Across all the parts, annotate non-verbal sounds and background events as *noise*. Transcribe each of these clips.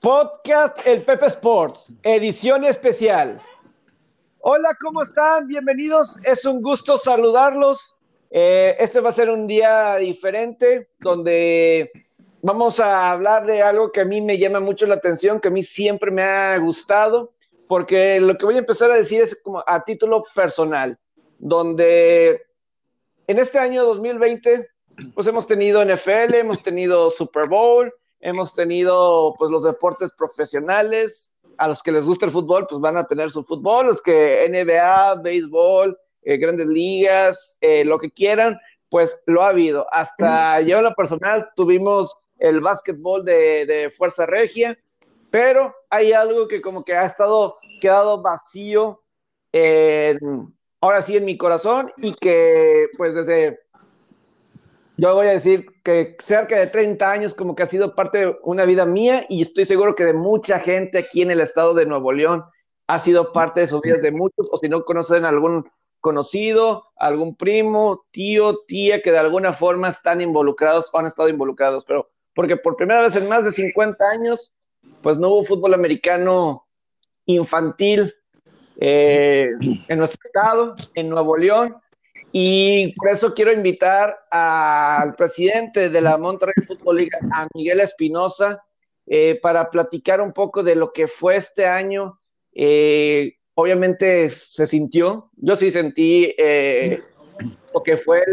Podcast El Pepe Sports, edición especial. Hola, ¿cómo están? Bienvenidos. Es un gusto saludarlos. Eh, este va a ser un día diferente donde vamos a hablar de algo que a mí me llama mucho la atención, que a mí siempre me ha gustado, porque lo que voy a empezar a decir es como a título personal, donde en este año 2020, pues hemos tenido NFL, hemos tenido Super Bowl, hemos tenido pues los deportes profesionales, a los que les gusta el fútbol, pues van a tener su fútbol, los que NBA, béisbol, eh, grandes ligas, eh, lo que quieran, pues lo ha habido. Hasta yo en lo personal tuvimos el básquetbol de, de Fuerza Regia, pero hay algo que como que ha estado quedado vacío en, ahora sí en mi corazón y que pues desde, yo voy a decir que cerca de 30 años como que ha sido parte de una vida mía y estoy seguro que de mucha gente aquí en el estado de Nuevo León ha sido parte de sus vidas de muchos, o si no conocen algún conocido, algún primo, tío, tía, que de alguna forma están involucrados o han estado involucrados, pero porque por primera vez en más de 50 años, pues no hubo fútbol americano infantil eh, en nuestro estado, en Nuevo León, y por eso quiero invitar al presidente de la Monterrey Football League, a Miguel Espinosa, eh, para platicar un poco de lo que fue este año. Eh, obviamente se sintió, yo sí sentí lo que fue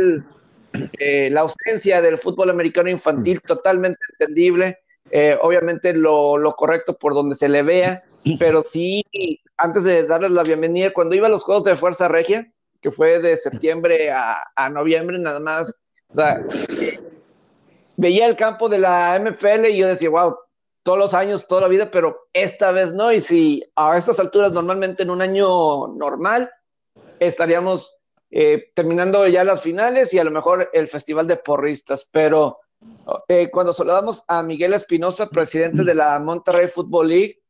la ausencia del fútbol americano infantil, totalmente entendible. obviamente lo, lo correcto por donde se le vea, pero sí antes de darles la bienvenida, cuando iba a los Juegos de Fuerza Regia, que fue de septiembre a, noviembre nada más, veía el campo de la MFL y yo decía, wow, todos los años, toda la vida, pero esta vez no. Y si a estas alturas, normalmente en un año normal, estaríamos eh, terminando ya las finales y a lo mejor el Festival de Porristas, pero eh, cuando saludamos a Miguel Espinosa, presidente de la Monterrey Football League,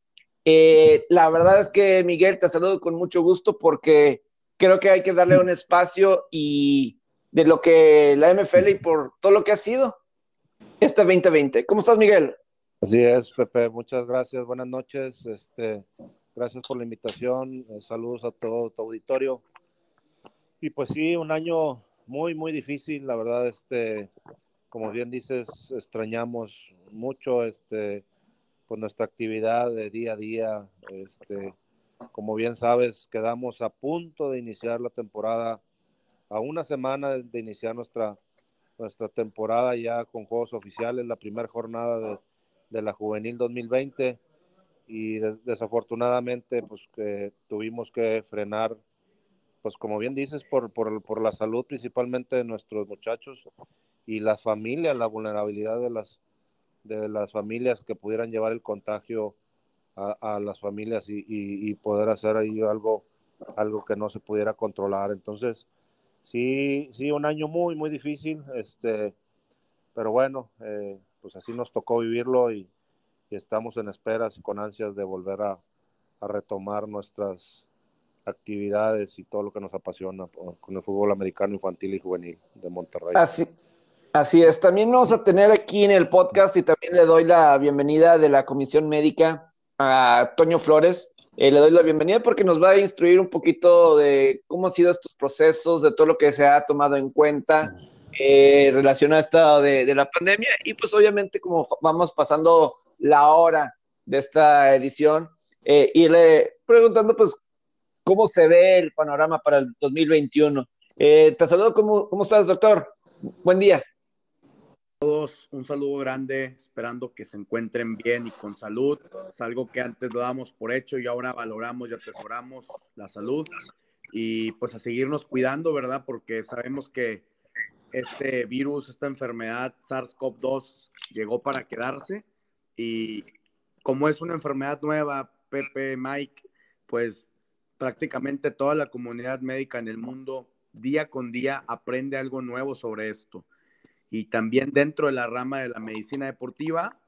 eh, la verdad es que, Miguel, te saludo con mucho gusto porque creo que hay que darle un espacio y de lo que la MFL y por todo lo que ha sido este 2020. ¿Cómo estás, Miguel? Así es, Pepe. Muchas gracias. Buenas noches. Este, gracias por la invitación. Eh, saludos a todo tu auditorio. Y pues sí, un año muy, muy difícil. La verdad, este, como bien dices, extrañamos mucho este, con nuestra actividad de día a día. Este, como bien sabes, quedamos a punto de iniciar la temporada, a una semana de iniciar nuestra, nuestra temporada ya con juegos oficiales, la primera jornada de, de, la juvenil 2020 y desafortunadamente pues que tuvimos que frenar, pues como bien dices, por, por, por la salud principalmente de nuestros muchachos y la familia, la vulnerabilidad de las, de las familias que pudieran llevar el contagio a, las familias y, poder hacer ahí algo, algo que no se pudiera controlar. Entonces, sí, sí, un año muy, muy difícil, este, pero bueno, eh, pues así nos tocó vivirlo y, estamos en esperas y con ansias de volver a, a retomar nuestras actividades y todo lo que nos apasiona con el fútbol americano infantil y juvenil de Monterrey. Así, Así es, también vamos a tener aquí en el podcast y también le doy la bienvenida de la Comisión Médica a Toño Flores. Eh, le doy la bienvenida porque nos va a instruir un poquito de cómo han sido estos procesos, de todo lo que se ha tomado en cuenta eh, relacionado a esto de, la pandemia y pues obviamente como vamos pasando la hora de esta edición, eh, irle preguntando pues cómo se ve el panorama para el 2021. Eh, te saludo, ¿cómo, ¿cómo estás, doctor? Buen día todos un saludo grande, esperando que se encuentren bien y con salud. Es algo que antes lo damos por hecho y ahora valoramos y atesoramos la salud. Y pues a seguirnos cuidando, ¿verdad? Porque sabemos que este virus, esta enfermedad SARS-CoV-2 llegó para quedarse. Y como es una enfermedad nueva, Pepe, Mike, pues prácticamente toda la comunidad médica en el mundo día con día aprende algo nuevo sobre esto y también dentro de la rama de la medicina deportiva,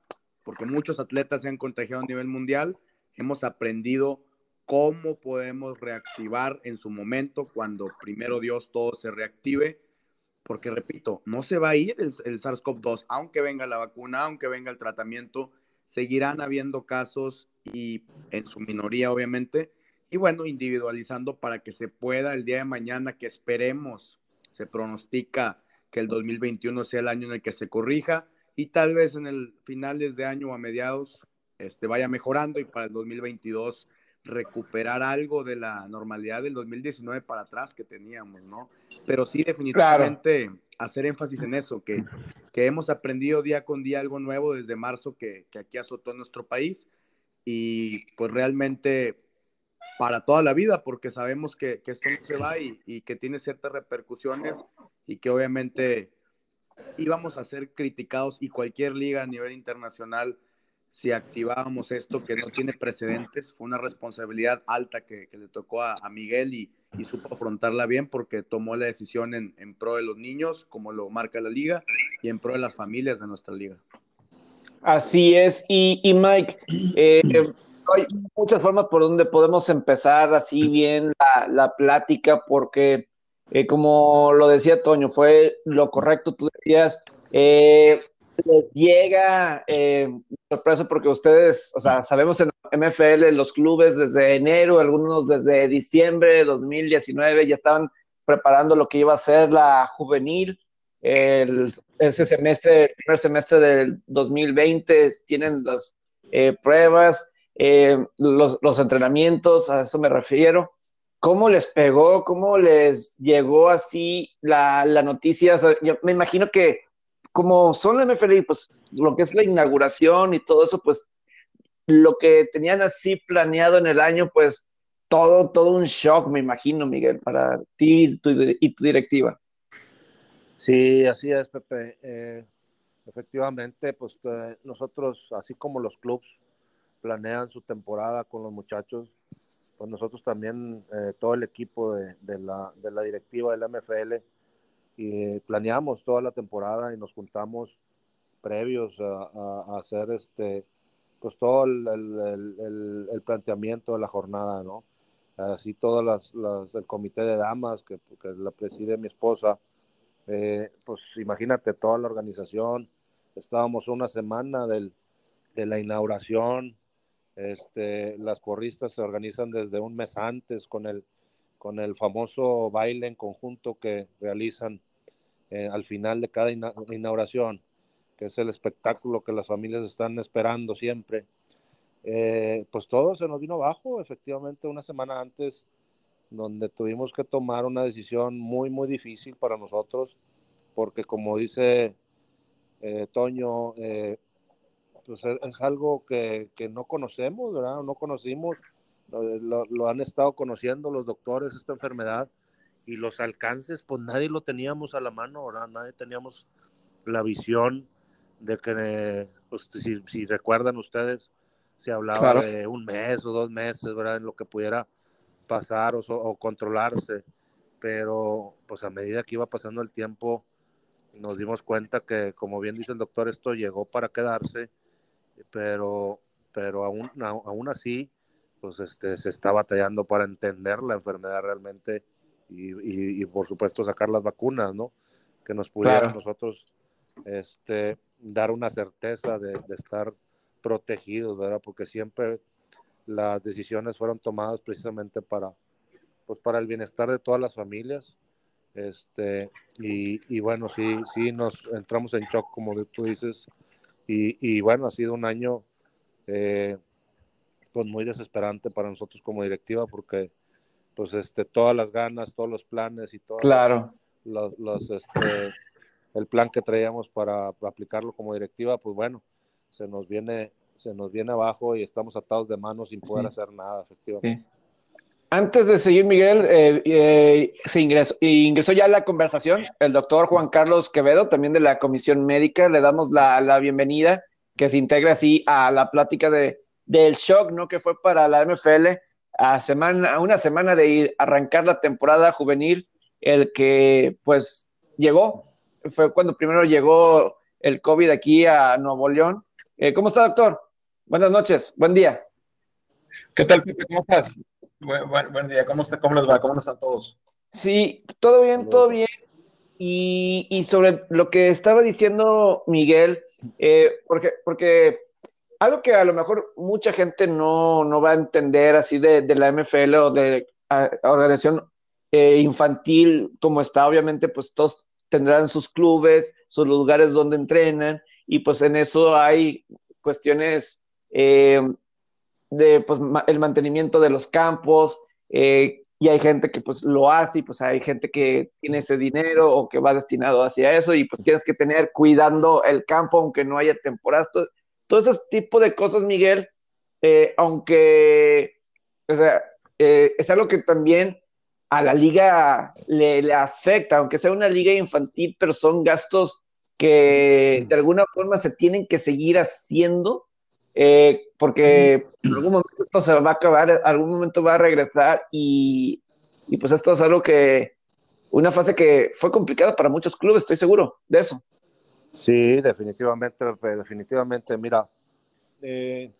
porque muchos atletas se han contagiado a nivel mundial, hemos aprendido cómo podemos reactivar en su momento cuando primero Dios todo se reactive, porque repito, no se va a ir el, SARS-CoV-2, aunque venga la vacuna, aunque venga el tratamiento, seguirán habiendo casos y en su minoría obviamente, y bueno, individualizando para que se pueda el día de mañana que esperemos, se pronostica que el 2021 sea el año en el que se corrija y tal vez en el finales de año o a mediados este, vaya mejorando y para el 2022 recuperar algo de la normalidad del 2019 para atrás que teníamos, ¿no? Pero sí, definitivamente hacer énfasis en eso, que, que, hemos aprendido día con día algo nuevo desde marzo que, que aquí azotó nuestro país y pues realmente para toda la vida, porque sabemos que, que esto no se va y, y, que tiene ciertas repercusiones y que obviamente íbamos a ser criticados y cualquier liga a nivel internacional si activábamos esto que no tiene precedentes. Fue una responsabilidad alta que, le tocó a, Miguel y, supo afrontarla bien porque tomó la decisión en, pro de los niños, como lo marca la liga, y en pro de las familias de nuestra liga. Así es. Y, Mike, eh, hay muchas formas por donde podemos empezar así bien la, plática porque, eh, como lo decía Toño, fue lo correcto. Tú decías, eh, llega eh, sorpresa porque ustedes, o sea, sabemos en MFL los clubes desde enero, algunos desde diciembre de 2019 ya estaban preparando lo que iba a ser la juvenil. El, ese semestre, el primer semestre del 2020, tienen las eh, pruebas, eh, los, los entrenamientos, a eso me refiero. ¿Cómo les pegó? ¿Cómo les llegó así la, la noticia? yo me imagino que como son la MFL, pues lo que es la inauguración y todo eso, pues lo que tenían así planeado en el año, pues todo, todo un shock, me imagino, Miguel, para ti y tu, directiva. Sí, así es, Pepe. Eh, efectivamente, pues eh, nosotros, así como los clubs planean su temporada con los muchachos, pues nosotros también, eh, todo el equipo de, la, de la directiva de la MFL, y planeamos toda la temporada y nos juntamos previos a, hacer este pues todo el, planteamiento de la jornada, ¿no? Así todas las, el comité de damas que, que la preside mi esposa, eh, pues imagínate toda la organización, estábamos una semana del, de la inauguración, este, las corristas se organizan desde un mes antes con el, con el famoso baile en conjunto que realizan eh, al final de cada inauguración, que es el espectáculo que las familias están esperando siempre. Eh, pues todo se nos vino abajo, efectivamente, una semana antes, donde tuvimos que tomar una decisión muy, muy difícil para nosotros, porque como dice eh, Toño, pues es, algo que, que, no conocemos, ¿verdad? No conocimos, lo, lo, han estado conociendo los doctores, esta enfermedad, y los alcances, pues nadie lo teníamos a la mano, ¿verdad? Nadie teníamos la visión de que, pues, si, recuerdan ustedes, se hablaba de un mes o dos meses, ¿verdad? En lo que pudiera pasar o, controlarse, pero pues a medida que iba pasando el tiempo, nos dimos cuenta que, como bien dice el doctor, esto llegó para quedarse, pero, pero aún, aún así, pues este, se está batallando para entender la enfermedad realmente y, por supuesto sacar las vacunas, ¿no? Que nos pudieran nosotros este, dar una certeza de, estar protegidos, ¿verdad? Porque siempre las decisiones fueron tomadas precisamente para, pues para el bienestar de todas las familias. Este, y, bueno, sí, sí nos entramos en shock, como tú dices, y, bueno, ha sido un año eh, pues muy desesperante para nosotros como directiva porque pues este, todas las ganas, todos los planes y todo. Claro. Los, este, el plan que traíamos para, aplicarlo como directiva, pues bueno, se nos viene, se nos viene abajo y estamos atados de manos sin poder hacer nada, efectivamente. Antes de seguir, Miguel, eh, eh, se ingresó, ingresó ya la conversación el doctor Juan Carlos Quevedo, también de la Comisión Médica. Le damos la, la bienvenida, que se integra así a la plática de, del shock, ¿no? Que fue para la MFL a, semana, a una semana de ir, arrancar la temporada juvenil, el que pues llegó, fue cuando primero llegó el COVID aquí a Nuevo León. Eh, ¿Cómo está, doctor? Buenas noches, buen día. ¿Qué tal, Pepe? ¿Cómo estás? Buen, día, ¿Cómo, está, ¿cómo les va? ¿Cómo están todos? Sí, todo bien, todo bien. Y, y sobre lo que estaba diciendo Miguel, eh, porque, porque algo que a lo mejor mucha gente no, no va a entender así de, de la MFL o de organización eh, infantil como está, obviamente pues todos tendrán sus clubes, sus lugares donde entrenan y pues en eso hay cuestiones eh, de pues, el mantenimiento de los campos eh, y hay gente que pues lo hace y pues hay gente que tiene ese dinero o que va destinado hacia eso y pues tienes que tener cuidando el campo aunque no haya temporadas. Todo, todo ese tipo de cosas, Miguel, aunque o sea, es algo que también a la liga le, afecta, aunque sea una liga infantil, pero son gastos que de alguna forma se tienen que seguir haciendo, eh, porque en algún momento esto se va a acabar, algún momento va a regresar y, y pues esto es algo que, una fase que fue complicada para muchos clubes, estoy seguro de eso. Sí, definitivamente, definitivamente. Mira, eh,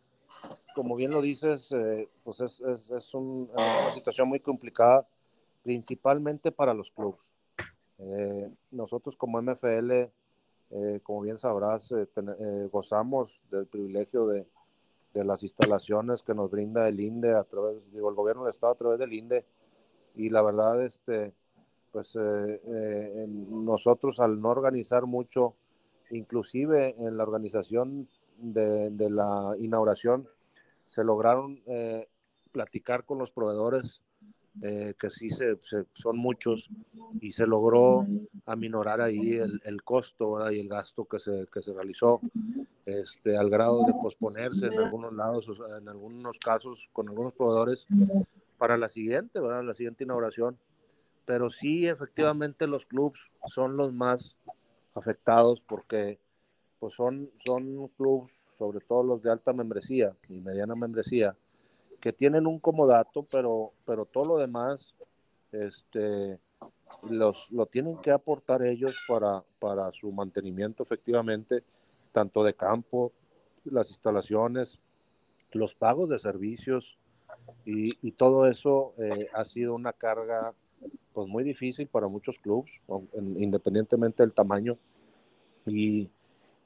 como bien lo dices, eh, pues es, es, es una situación muy complicada principalmente para los clubes. Eh, nosotros como MFL, eh, como bien sabrás, eh, gozamos del privilegio de, de, las instalaciones que nos brinda el INDE a través, digo, el gobierno del estado a través del INDE. Y la verdad, este, pues nosotros al no organizar mucho, inclusive en la organización de, de la inauguración, se lograron platicar con los proveedores eh, que sí se, son muchos, y se logró aminorar ahí el, el costo y el gasto que se, que se realizó, este, al grado de posponerse en algunos lados, en algunos casos con algunos proveedores para la siguiente, ¿verdad? la siguiente inauguración. Pero sí, efectivamente, los clubes son los más afectados porque pues son, son clubes, sobre todo los de alta membresía y mediana membresía, que tienen un comodato, pero, pero todo lo demás este, los, lo tienen que aportar ellos para, para su mantenimiento efectivamente, tanto de campo, las instalaciones, los pagos de servicios y, y todo eso eh, ha sido una carga pues muy difícil para muchos clubes, independientemente del tamaño. Y,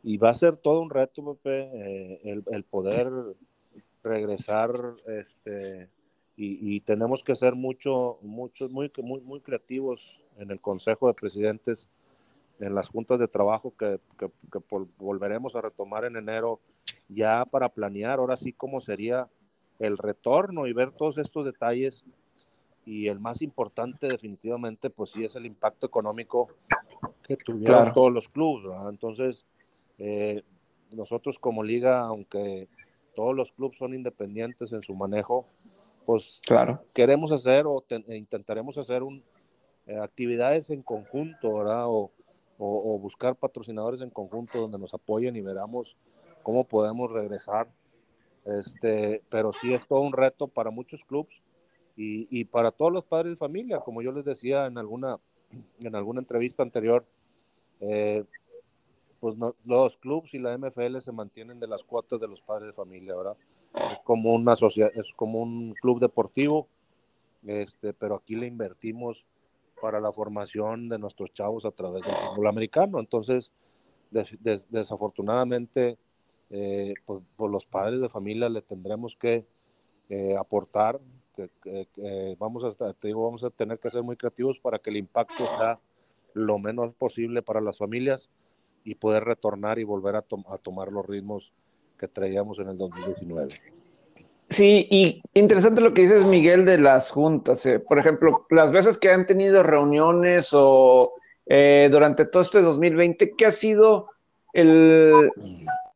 y, va a ser todo un reto, Pepe, eh, el, el, poder regresar este, y, tenemos que ser mucho, mucho, muy, muy, muy creativos en el Consejo de Presidentes, en las juntas de trabajo que, que, volveremos a retomar en enero, ya para planear ahora sí cómo sería el retorno y ver todos estos detalles. Y el más importante definitivamente, pues sí, es el impacto económico que tuvieron todos los clubes. Entonces, eh, nosotros como liga, aunque todos los clubes son independientes en su manejo, pues claro. queremos hacer o e intentaremos hacer un, eh, actividades en conjunto, ¿verdad? O, o, buscar patrocinadores en conjunto donde nos apoyen y veramos cómo podemos regresar. Este, pero sí es todo un reto para muchos clubes y, y, para todos los padres de familia, como yo les decía en alguna, en alguna entrevista anterior, eh, pues los clubes y la MFL se mantienen de las cuotas de los padres de familia, ¿verdad? Es como una sociedad, es como un club deportivo, este, pero aquí le invertimos para la formación de nuestros chavos a través del fútbol americano. Entonces, desafortunadamente, eh, pues, por los padres de familia le tendremos que eh, aportar, vamos, a, te digo, vamos a tener que ser muy creativos para que el impacto sea lo menos posible para las familias y poder retornar y volver a, tomar los ritmos que traíamos en el 2019. Sí, y interesante lo que dices, Miguel, de las juntas. Eh. Por ejemplo, las veces que han tenido reuniones o eh, durante todo este 2020, ¿qué ha sido el,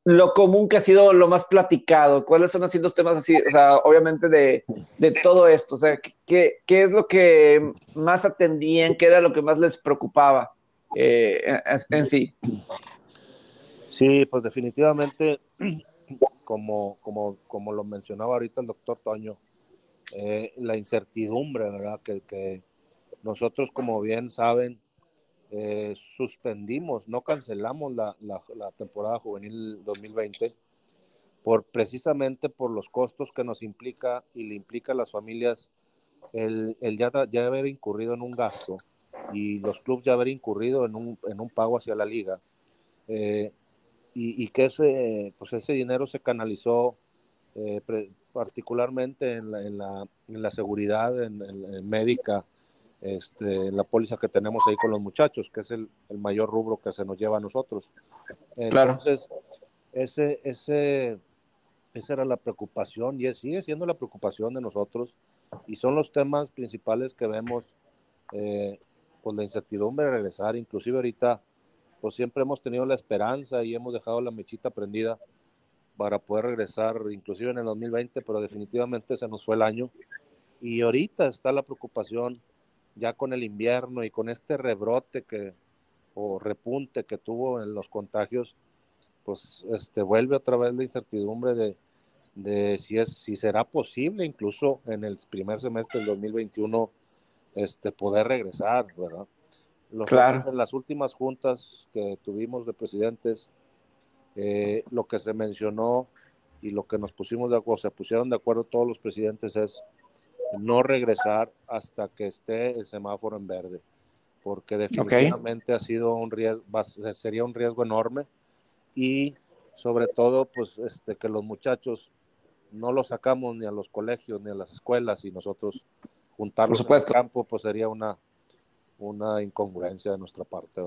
lo común que ha sido lo más platicado? ¿Cuáles son así los temas así, o sea, obviamente de, de todo esto? O sea, ¿qué, ¿qué, es lo que más atendían? ¿Qué era lo que más les preocupaba? Eh, en sí. Sí, pues definitivamente, *clears throat* como, como, como lo mencionaba ahorita el doctor Toño, eh, la incertidumbre, ¿verdad? Que, que, nosotros, como bien saben, eh, suspendimos, no cancelamos la, la, la, temporada juvenil 2020 por precisamente por los costos que nos implica y le implica a las familias el, el ya, ya haber incurrido en un gasto y los clubes ya haber incurrido en un, en un pago hacia la liga, eh, y, que ese, pues ese dinero se canalizó eh, particularmente en la, en la, en la seguridad en, médica, este, en la póliza que tenemos ahí con los muchachos, que es el, el mayor rubro que se nos lleva a nosotros. Entonces, ese, ese, esa era la preocupación y sigue siendo la preocupación de nosotros y son los temas principales que vemos eh, pues la incertidumbre de regresar, inclusive ahorita pues siempre hemos tenido la esperanza y hemos dejado la mechita prendida para poder regresar, inclusive en el 2020, pero definitivamente se nos fue el año. Y ahorita está la preocupación ya con el invierno y con este rebrote que o repunte que tuvo en los contagios, pues este vuelve otra vez la incertidumbre de, de si es si será posible incluso en el primer semestre del 2021 este poder regresar, ¿verdad? claro. en las últimas juntas que tuvimos de presidentes, eh, lo que se mencionó y lo que nos pusimos de acuerdo, se pusieron de acuerdo todos los presidentes es no regresar hasta que esté el semáforo en verde, porque definitivamente ha sido un riesgo, sería un riesgo enorme y sobre todo, pues, este, que los muchachos no los sacamos ni a los colegios ni a las escuelas y nosotros juntarlos en el campo, pues sería una, una incongruencia de nuestra parte.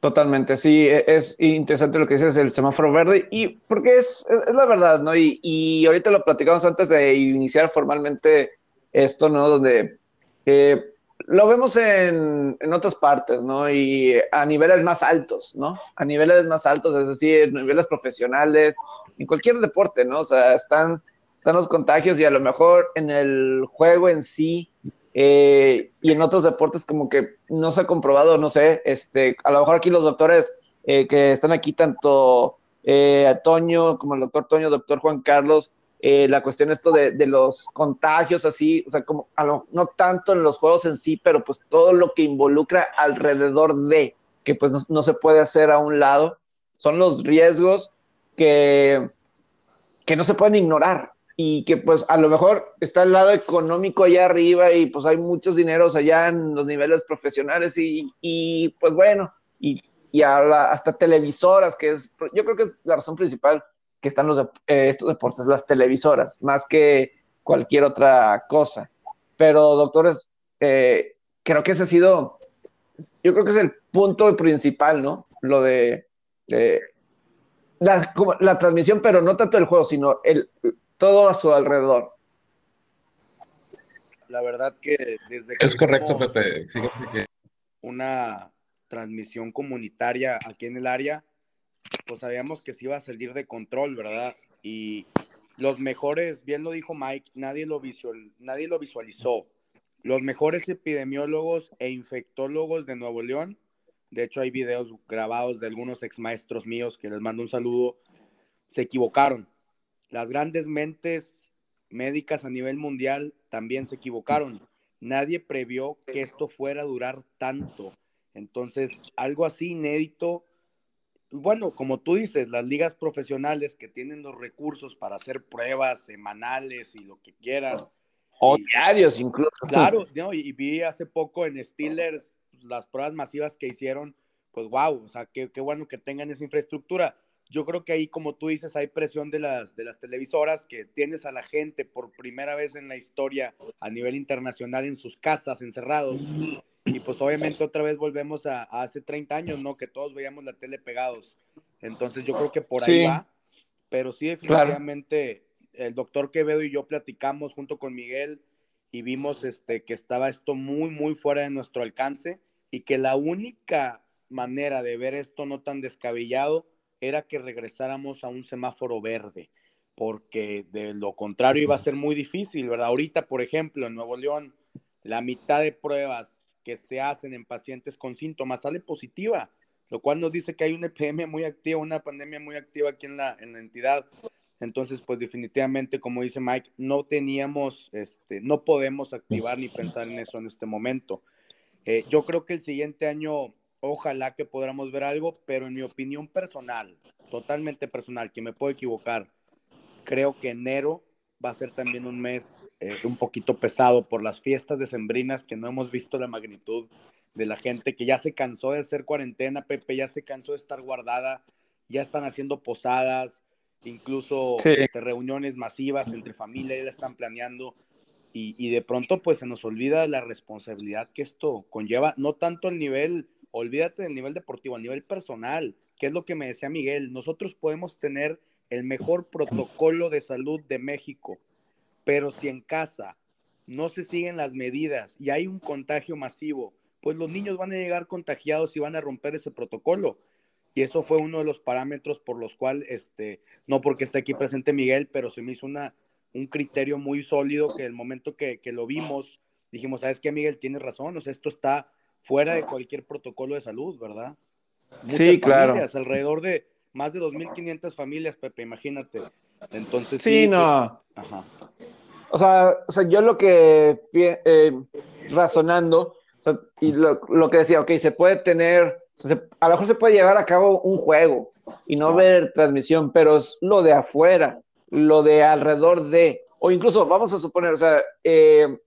Totalmente, sí, e, es interesante lo que dices el semáforo verde y porque es, es, la verdad, ¿no? Y, y, ahorita lo platicamos antes de iniciar formalmente esto, ¿no? Donde eh, lo vemos en, en, otras partes, ¿no? Y a niveles más altos, ¿no? A niveles más altos, es decir, niveles profesionales, en cualquier deporte, ¿no? O sea, están, están los contagios y a lo mejor en el juego en sí eh, y en otros deportes como que no se ha comprobado, no sé, este, a lo mejor aquí los doctores eh, que están aquí, tanto eh, Toño como el doctor Toño, doctor Juan Carlos, la cuestión esto de, los contagios así, o sea, como no tanto en los juegos en sí, pero pues todo lo que involucra alrededor de, que pues no, no se puede hacer a un lado, son los riesgos que, que no se pueden ignorar, y que pues a lo mejor está el lado económico allá arriba y pues hay muchos dineros allá en los niveles profesionales y, y pues bueno, y, y hasta televisoras, que es, yo creo que es la razón principal que están los, eh, estos deportes, las televisoras, más que cualquier otra cosa. Pero doctores, eh, creo que ese ha sido, yo creo que es el punto principal, ¿no? Lo de... la, la transmisión, pero no tanto el juego, sino el, todo a su alrededor. La verdad que desde que... Es correcto, Pepe. Una transmisión comunitaria aquí en el área, pues sabíamos que se iba a salir de control, ¿verdad? Y los mejores, bien lo dijo Mike, nadie lo, visual, nadie lo visualizó. Los mejores epidemiólogos e infectólogos de Nuevo León, de hecho hay videos grabados de algunos ex maestros míos que les mando un saludo, se equivocaron. Las grandes mentes médicas a nivel mundial también se equivocaron. Nadie previó que esto fuera a durar tanto. Entonces, algo así inédito. Bueno, como tú dices, las ligas profesionales que tienen los recursos para hacer pruebas semanales y lo que quieras. O diarios incluso. Claro, y, vi hace poco en Steelers las pruebas masivas que hicieron, pues wow, o sea, qué, qué bueno que tengan esa infraestructura yo creo que ahí, como tú dices, hay presión de las, de las televisoras que tienes a la gente por primera vez en la historia a nivel internacional en sus casas, encerrados. Y pues obviamente otra vez volvemos a, hace 30 años, ¿no? Que todos veíamos la tele pegados. Entonces yo creo que por ahí va. Pero sí, definitivamente el doctor Quevedo y yo platicamos junto con Miguel y vimos este, que estaba esto muy, muy fuera de nuestro alcance y que la única manera de ver esto no tan descabellado era que regresáramos a un semáforo verde, porque de lo contrario iba a ser muy difícil, ¿verdad? Ahorita, por ejemplo, en Nuevo León, la mitad de pruebas que se hacen en pacientes con síntomas sale positiva, lo cual nos dice que hay una epidemia muy activa, una pandemia muy activa aquí en la, en la entidad. Entonces, pues definitivamente, como dice Mike, no teníamos, este, no podemos activar ni pensar en eso en este momento. Eh, yo creo que el siguiente año Ojalá que podamos ver algo, pero en mi opinión personal, totalmente personal, que me puedo equivocar, creo que enero va a ser también un mes eh, un poquito pesado por las fiestas decembrinas que no hemos visto la magnitud de la gente que ya se cansó de hacer cuarentena, Pepe, ya se cansó de estar guardada ya están haciendo posadas, incluso este, reuniones masivas entre familias, ya la están planeando. Y, y, de pronto pues se nos olvida la responsabilidad que esto conlleva, no tanto el nivel, olvídate del nivel deportivo, a nivel personal, que es lo que me decía Miguel, nosotros podemos tener el mejor protocolo de salud de México, pero si en casa no se siguen las medidas y hay un contagio masivo, pues los niños van a llegar contagiados y van a romper ese protocolo. Y eso fue uno de los parámetros por los cuales, este, no porque esté aquí presente Miguel, pero se me hizo una, un criterio muy sólido que el momento que, que lo vimos, dijimos, ¿sabes qué, Miguel? Tienes razón, o sea, esto está fuera de cualquier protocolo de salud, ¿verdad? sí, claro. Alrededor de más de 2.500 familias, Pepe, imagínate. Entonces, sí, no. Ajá. O sea, o sea, yo lo que eh, razonando, y lo, lo, que decía, ok, se puede tener, a lo mejor se puede llevar a cabo un juego y no ver transmisión, pero es lo de afuera, lo de alrededor de, o incluso vamos a suponer, o sea, eh,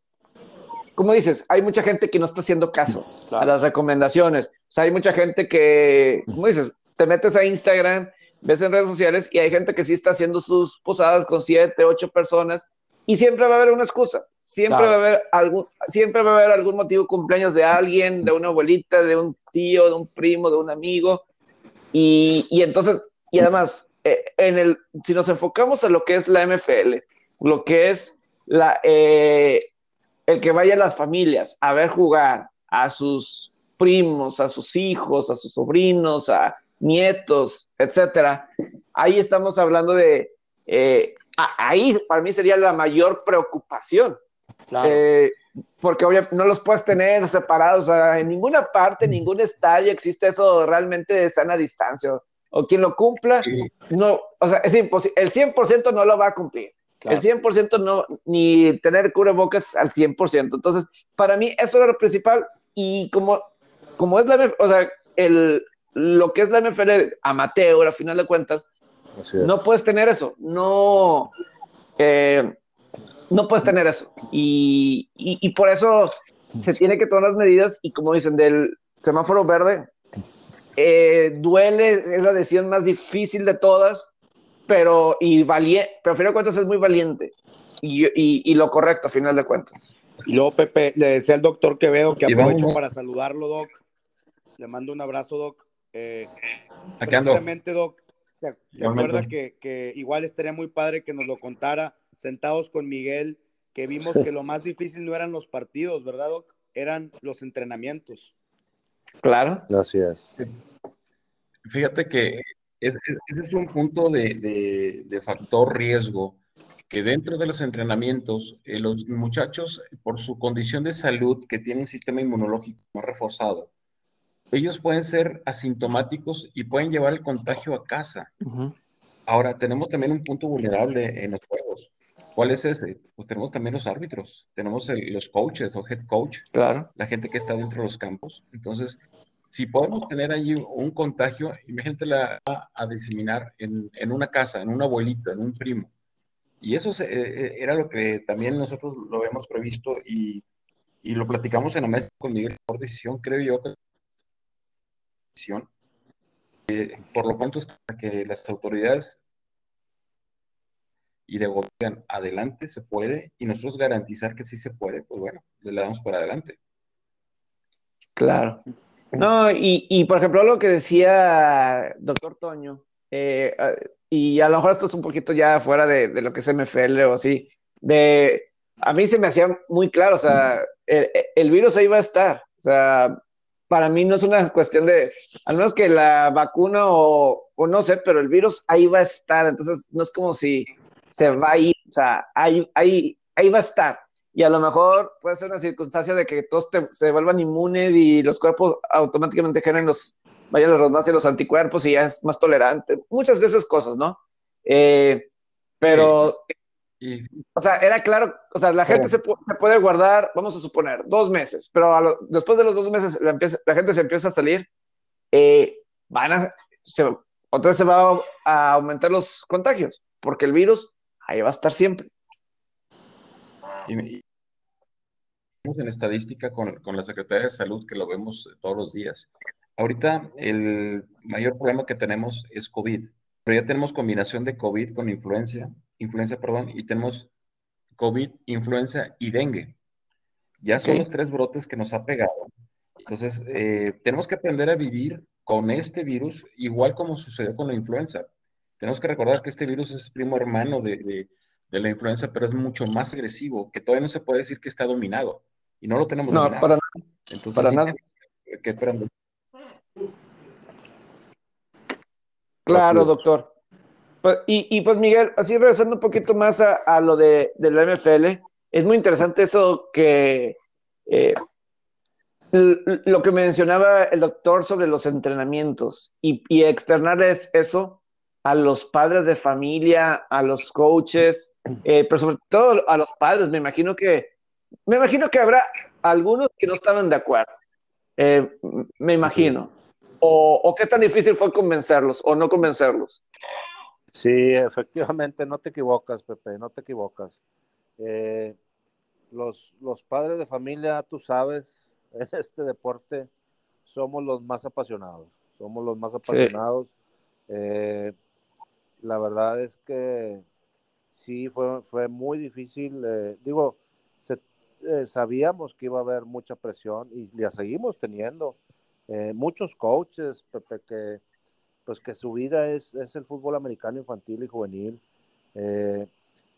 como dices, hay mucha gente que no está haciendo caso a las recomendaciones. O sea, hay mucha gente que, como dices, te metes a Instagram, ves en redes sociales y hay gente que sí está haciendo sus posadas con siete, ocho personas y siempre va a haber una excusa. Siempre va a haber algún, siempre va a haber algún motivo cumpleaños de alguien, de una abuelita, de un tío, de un primo, de un amigo. Y, y entonces, y además, eh, en el, si nos enfocamos a lo que es la MFL, lo que es la, eh, el que vaya a las familias a ver jugar a sus primos, a sus hijos, a sus sobrinos, a nietos, etcétera, ahí estamos hablando de, eh, ahí para mí sería la mayor preocupación. Eh, porque obviamente no los puedes tener separados, en ninguna parte, en ningún estadio existe eso realmente de sana distancia. O quien lo cumpla, no, o sea, es imposible, el 100% no lo va a cumplir. El 100% no, ni tener cubrebocas al 100%. Entonces, para mí eso era lo principal. Y como, como es la, o sea, el, lo que es la NFL amateur, a final de cuentas, no puedes tener eso. No, eh, no puedes tener eso. Y, y, por eso se tiene que tomar las medidas. Y como dicen, del semáforo verde, eh, duele, es la decisión más difícil de todas pero, y valiente, pero a final de cuentas es muy valiente y, y, y, lo correcto a final de cuentas. Y luego, Pepe, le decía al doctor Quevedo que aprovecho para saludarlo, Doc. Le mando un abrazo, Doc. Eh, precisamente, Doc, ¿te, acuerdas que, que, igual estaría muy padre que nos lo contara sentados con Miguel, que vimos que lo más difícil no eran los partidos, ¿verdad, Doc? Eran los entrenamientos. Claro. Gracias. Fíjate que ese es un punto de, factor riesgo que dentro de los entrenamientos, eh, los muchachos, por su condición de salud, que tienen un sistema inmunológico más reforzado, ellos pueden ser asintomáticos y pueden llevar el contagio a casa. Ahora, tenemos también un punto vulnerable en los juegos. ¿Cuál es ese? Pues tenemos también los árbitros, tenemos los coaches o head coach, claro. la gente que está dentro de los campos. Entonces, si podemos tener allí un contagio, imagínate la a diseminar en, en, una casa, en un abuelito, en un primo. Y eso eh, eh, era lo que también nosotros lo hemos previsto y, y lo platicamos en la mesa con Miguel por decisión, creo yo que decisión. Eh, por lo pronto, hasta que las autoridades y de gobierno adelante se puede y nosotros garantizar que sí se puede, pues bueno, le damos para adelante. Claro. No, y, y, por ejemplo, lo que decía doctor Toño, eh, y a lo mejor esto es un poquito ya fuera de, de, lo que es MFL o así, de, a mí se me hacía muy claro, o sea, el, el, virus ahí va a estar, o sea, para mí no es una cuestión de, al menos que la vacuna o, o no sé, pero el virus ahí va a estar, entonces no es como si se va a ir, o sea, ahí, ahí, ahí va a estar y a lo mejor puede ser una circunstancia de que todos se vuelvan inmunes y los cuerpos automáticamente generen los, vaya la redundancia, los anticuerpos y ya es más tolerante. Muchas de esas cosas, ¿no? Eh, pero, o sea, era claro, o sea, la gente se, puede guardar, vamos a suponer, dos meses, pero después de los dos meses la, la, gente se empieza a salir, eh, van a, otra vez se va a aumentar los contagios, porque el virus ahí va a estar siempre. Y, en estadística con, con, la Secretaría de Salud, que lo vemos todos los días. ahorita el mayor problema que tenemos es COVID, pero ya tenemos combinación de COVID con influencia, influencia, perdón, y tenemos COVID, influenza y dengue. Ya son los tres brotes que nos ha pegado. Entonces, eh, tenemos que aprender a vivir con este virus igual como sucedió con la influenza. Tenemos que recordar que este virus es primo hermano de, la influenza, pero es mucho más agresivo, que todavía no se puede decir que está dominado. Y no lo tenemos no, para nada. Entonces, para nada. claro, doctor. Pues, y, pues Miguel, así regresando un poquito más a, lo de, la MFL, es muy interesante eso que eh, lo que mencionaba el doctor sobre los entrenamientos y, y externarles eso a los padres de familia, a los coaches, eh, pero sobre todo a los padres. Me imagino que, me imagino que habrá algunos que no estaban de acuerdo. Eh, me imagino. O, o, qué tan difícil fue convencerlos o no convencerlos. Sí, efectivamente, no te equivocas, Pepe, no te equivocas. Eh, los, los padres de familia, tú sabes, *laughs* en este deporte somos los más apasionados, somos los más apasionados. Eh, la verdad es que sí, fue, fue muy difícil. Eh, digo, sabíamos que iba a haber mucha presión y la seguimos teniendo. muchos coaches, Pepe, que pues que su vida es, es el fútbol americano infantil y juvenil. Eh,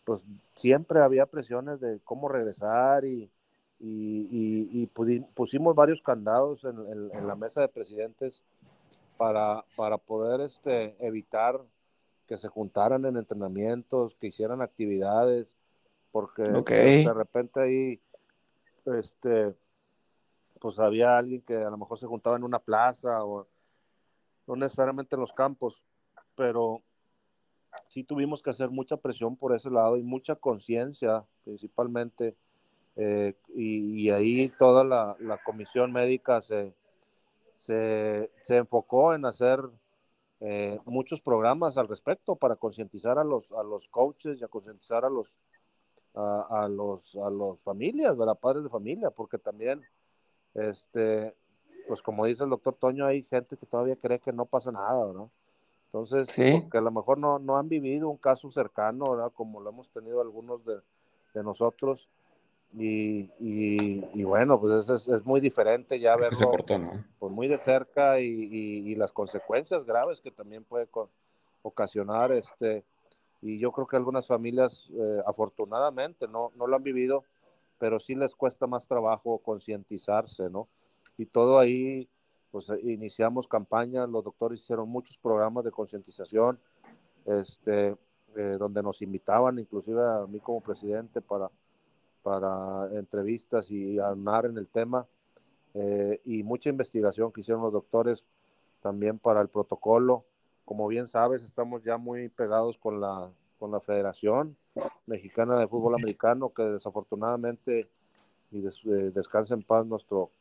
pues siempre había presiones de cómo regresar y, y, pusimos varios candados en, en, la mesa de presidentes para, para poder este, evitar que se juntaran en entrenamientos, que hicieran actividades, porque de repente ahí, este, pues había alguien que a lo mejor se juntaba en una plaza o no necesariamente en los campos, pero sí tuvimos que hacer mucha presión por ese lado y mucha conciencia principalmente. Eh, y, ahí toda la, comisión médica se, se, enfocó en hacer eh, muchos programas al respecto para concientizar a los, a los coaches y a concientizar a los, a, los, a los familias, ¿verdad? Padres de familia, porque también este, pues como dice el doctor Toño, hay gente que todavía cree que no pasa nada, ¿no? Entonces, que a lo mejor no, no, han vivido un caso cercano, ¿verdad? Como lo hemos tenido algunos de, de nosotros. Y, y, bueno, pues es, es, muy diferente ya verlo pues muy de cerca y, y, las consecuencias graves que también puede ocasionar. este Y yo creo que algunas familias, eh, afortunadamente, no, no lo han vivido, pero sí les cuesta más trabajo concientizarse, ¿no? y todo ahí, pues eh, iniciamos campañas, los doctores hicieron muchos programas de concientización, este, eh, donde nos invitaban, inclusive a mí como presidente, para, para entrevistas y hablar en el tema, eh, y mucha investigación que hicieron los doctores también para el protocolo. Como bien sabes, estamos ya muy pegados con la, con la Federación Mexicana de Fútbol Americano, que desafortunadamente, y descansa en paz nuestro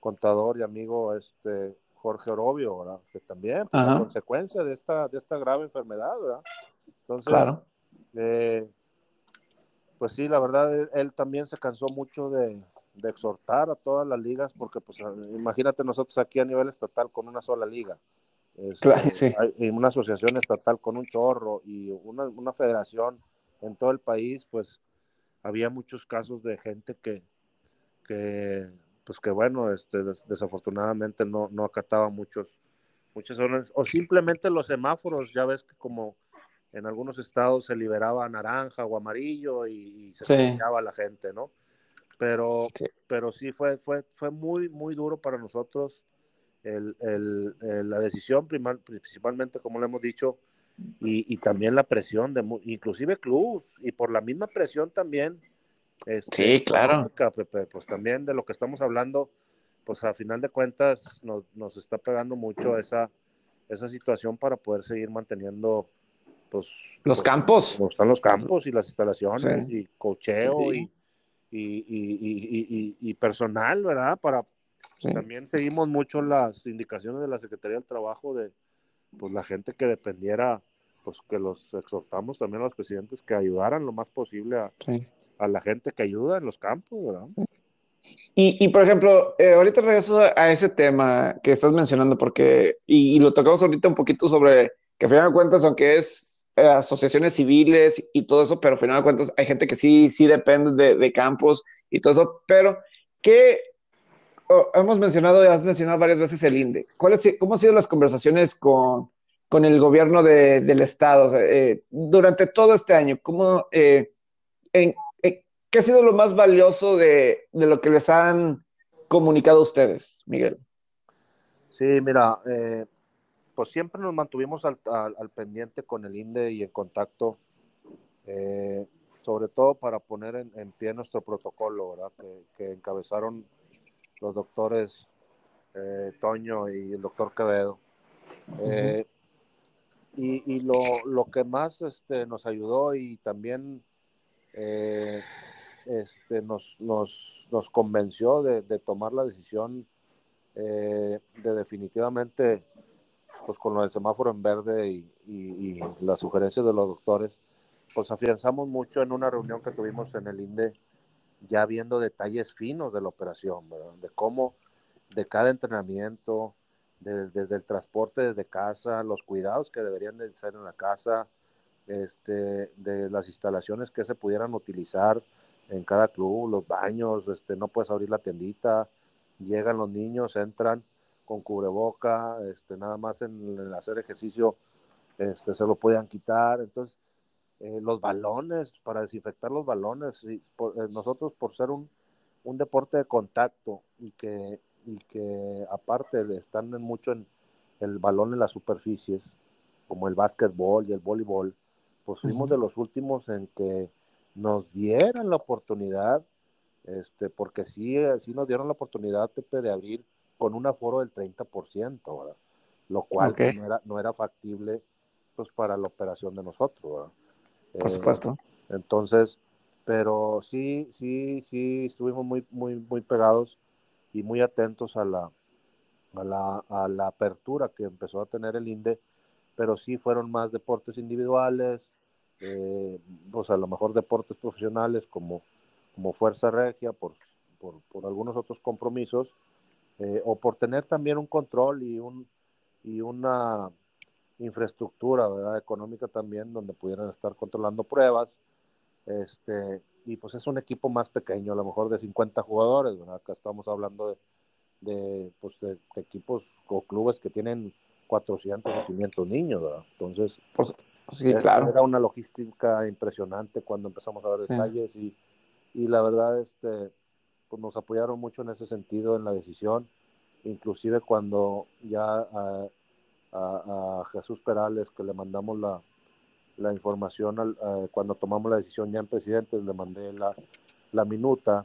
contador y amigo este Jorge Orobio, ¿verdad? Que también, pues, a consecuencia de esta, de esta grave enfermedad, ¿verdad? Entonces, claro. Eh, pues sí, la verdad, él, también se cansó mucho de, exhortar a todas las ligas, porque pues imagínate nosotros aquí a nivel estatal con una sola liga, este, claro, sí. hay una asociación estatal con un chorro y una, una federación en todo el país, pues había muchos casos de gente que, que pues que bueno, este, desafortunadamente no, no acataba muchos, muchas órdenes, o simplemente los semáforos, ya ves que como en algunos estados se liberaba naranja o amarillo y, se sí. la gente, ¿no? Pero sí. pero sí fue, fue, fue muy, muy duro para nosotros el, el, la decisión, principalmente como le hemos dicho, y, y, también la presión de inclusive club y por la misma presión también este, sí, claro. pues también de lo que estamos hablando, pues a final de cuentas nos, nos está pegando mucho esa, esa situación para poder seguir manteniendo pues los campos. Como están los campos y las instalaciones y cocheo Y, y, y, personal, ¿verdad? Para también seguimos mucho las indicaciones de la Secretaría del Trabajo de pues la gente que dependiera, pues que los exhortamos también a los presidentes que ayudaran lo más posible a, a la gente que ayuda en los campos, ¿verdad? Y, por ejemplo, eh, ahorita regreso a ese tema que estás mencionando, porque, y, lo tocamos ahorita un poquito sobre que al final de cuentas, aunque es eh, asociaciones civiles y todo eso, pero al final de cuentas hay gente que sí, sí depende de, de campos y todo eso, pero ¿qué oh, hemos mencionado, has mencionado varias veces el INDE? ¿Cuál ¿Cómo han sido las conversaciones con, con el gobierno de, del Estado eh, durante todo este año? ¿Cómo, en, ¿Qué ha sido lo más valioso de, lo que les han comunicado ustedes, Miguel? Sí, mira, eh, pues siempre nos mantuvimos al, pendiente con el INDE y en contacto, eh, sobre todo para poner en, pie nuestro protocolo, ¿verdad? Que, encabezaron los doctores eh, Toño y el doctor Quevedo. y, lo, que más este, nos ayudó y también este, nos, nos, nos convenció de, de, tomar la decisión eh, de definitivamente, pues con del semáforo en verde y, y, las sugerencias de los doctores, pues afianzamos mucho en una reunión que tuvimos en el INDE, ya viendo detalles finos de la operación, de cómo de cada entrenamiento, desde el transporte desde casa, los cuidados que deberían de ser en la casa, este, de las instalaciones que se pudieran utilizar, en cada club, los baños, este, no puedes abrir la tiendita, llegan los niños, entran con cubreboca, este, nada más en, hacer ejercicio este, se lo podían quitar, entonces eh, los balones, para desinfectar los balones, y eh, nosotros por ser un, un, deporte de contacto y que, y que aparte están mucho en el balón en las superficies, como el básquetbol y el voleibol, pues fuimos de los últimos en que nos dieran la oportunidad, este, porque sí, sí nos dieron la oportunidad, Pepe, de abrir con un aforo del 30%, ¿verdad? lo cual no, era, no era factible pues, para la operación de nosotros. ¿verdad? Por eh, supuesto. Entonces, pero sí, sí, sí, estuvimos muy, muy, muy pegados y muy atentos a la, a la, a la apertura que empezó a tener el INDE, pero sí fueron más deportes individuales, eh, pues a lo mejor deportes profesionales como, como Fuerza Regia, por, por, por algunos otros compromisos, eh, o por tener también un control y, un, y una infraestructura ¿verdad? económica también donde pudieran estar controlando pruebas. Este, y pues es un equipo más pequeño, a lo mejor de 50 jugadores, ¿verdad? Acá estamos hablando de, de, pues de, equipos o clubes que tienen 400 o 500 niños, ¿verdad? Entonces, pues, Sí, claro. Era una logística impresionante cuando empezamos a ver detalles y, y, la verdad este, pues nos apoyaron mucho en ese sentido en la decisión, inclusive cuando ya a, a, Jesús Perales que le mandamos la, la información al, cuando tomamos la decisión ya en presidentes, le mandé la, la minuta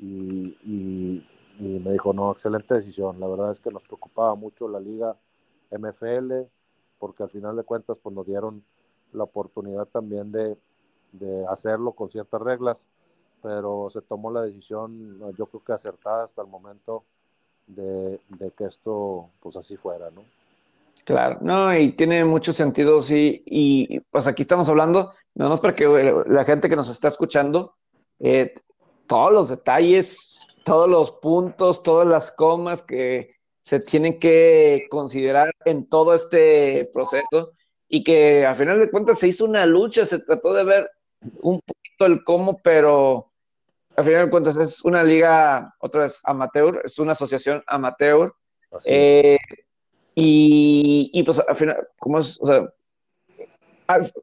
y, y, y me dijo, no, excelente decisión, la verdad es que nos preocupaba mucho la liga MFL, porque al final de cuentas pues nos dieron la oportunidad también de, de hacerlo con ciertas reglas, pero se tomó la decisión, yo creo que acertada hasta el momento de, de que esto pues así fuera, ¿no? Claro, no, y tiene mucho sentido, sí, y pues aquí estamos hablando, no más para que la gente que nos está escuchando, eh, todos los detalles, todos los puntos, todas las comas que se tienen que considerar en todo este proceso y que a final de cuentas se hizo una lucha, se trató de ver un poquito el cómo, pero a final de cuentas es una liga, otra vez amateur, es una asociación amateur. Eh, y, y, pues al final, ¿cómo es? O sea,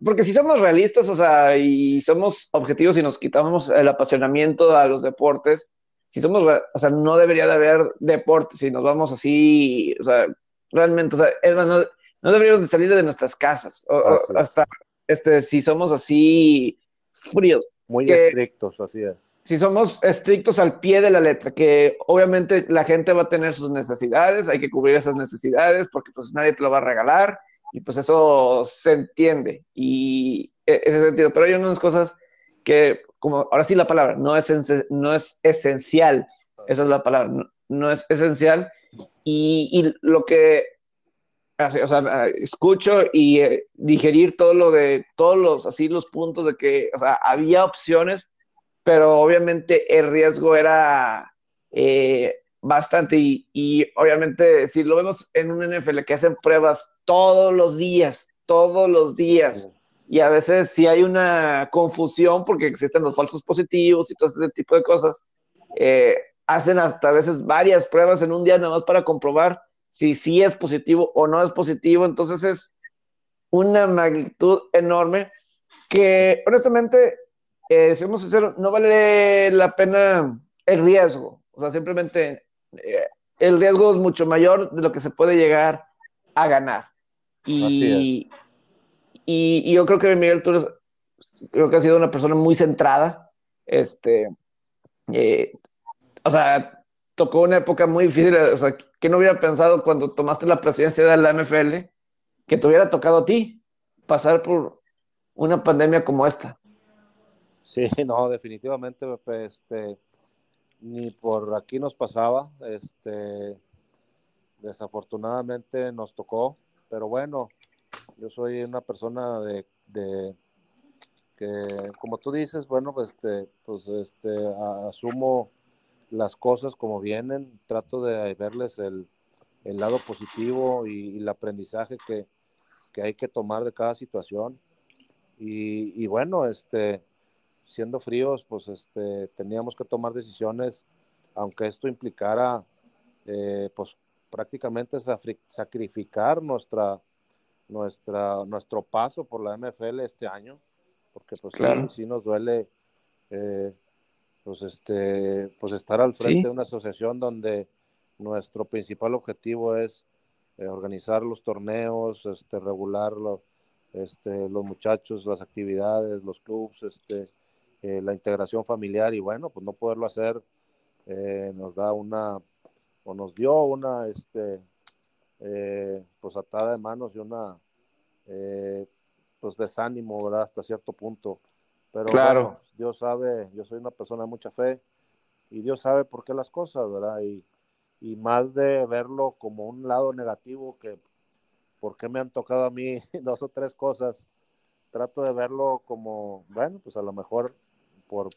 porque si somos realistas, o sea, y somos objetivos y nos quitamos el apasionamiento a los deportes, si somos, o sea, no debería de haber deporte si nos vamos así, o sea, realmente, o sea, no, no deberíamos de salir de nuestras casas, o, hasta, este, si somos así fríos. Muy estrictos, así es. Si somos estrictos al pie de la letra, que obviamente la gente va a tener sus necesidades, hay que cubrir esas necesidades porque pues nadie te lo va a regalar y pues eso se entiende y e, ese sentido, pero hay unas cosas que como ahora sí la palabra, no es, no es esencial, esa es la palabra, no, es esencial. Y, lo que, o sea, escucho y eh, digerir todo lo de, todos los, así los puntos de que, o sea, había opciones, pero obviamente el riesgo era, eh, bastante y, obviamente si lo vemos en un NFL que hacen pruebas todos los días, todos los días, y a veces si hay una confusión porque existen los falsos positivos y todo ese tipo de cosas, eh, hacen hasta a veces varias pruebas en un día nada más para comprobar si sí es positivo o no es positivo, entonces es una magnitud enorme que honestamente, eh, seamos sinceros, no vale la pena el riesgo, o sea, simplemente eh, el riesgo es mucho mayor de lo que se puede llegar a ganar. Y, y, yo creo que Miguel Torres creo que ha sido una persona muy centrada. Este, eh, o sea, tocó una época muy difícil. O sea, que no hubiera pensado cuando tomaste la presidencia de la NFL que te hubiera tocado a ti pasar por una pandemia como esta? Sí, *laughs* no, definitivamente, este, ni por aquí nos pasaba, este, desafortunadamente nos tocó, pero bueno, yo soy una persona de, que, como tú dices, bueno, pues, este, pues este, asumo las cosas como vienen, trato de verles el, lado positivo y, el aprendizaje que, hay que tomar de cada situación. Y, y bueno, este, siendo fríos, pues este, teníamos que tomar decisiones, aunque esto implicara, eh, pues prácticamente sacrificar nuestra, nuestra, nuestro paso por la MFL este año, porque pues sí, nos duele, eh, pues este, pues estar al frente de una asociación donde nuestro principal objetivo es eh, organizar los torneos, este, regular este, los muchachos, las actividades, los clubs, este, eh, la integración familiar y bueno, pues no poderlo hacer eh, nos da una, o nos dio una, este, eh, pues atada de manos y una, pues desánimo, ¿verdad? Hasta cierto punto. Pero claro. Dios sabe, yo soy una persona de mucha fe y Dios sabe por qué las cosas, ¿verdad? Y, y más de verlo como un lado negativo que por qué me han tocado a mí *laughs* dos o tres cosas, trato de verlo como, bueno, pues a lo mejor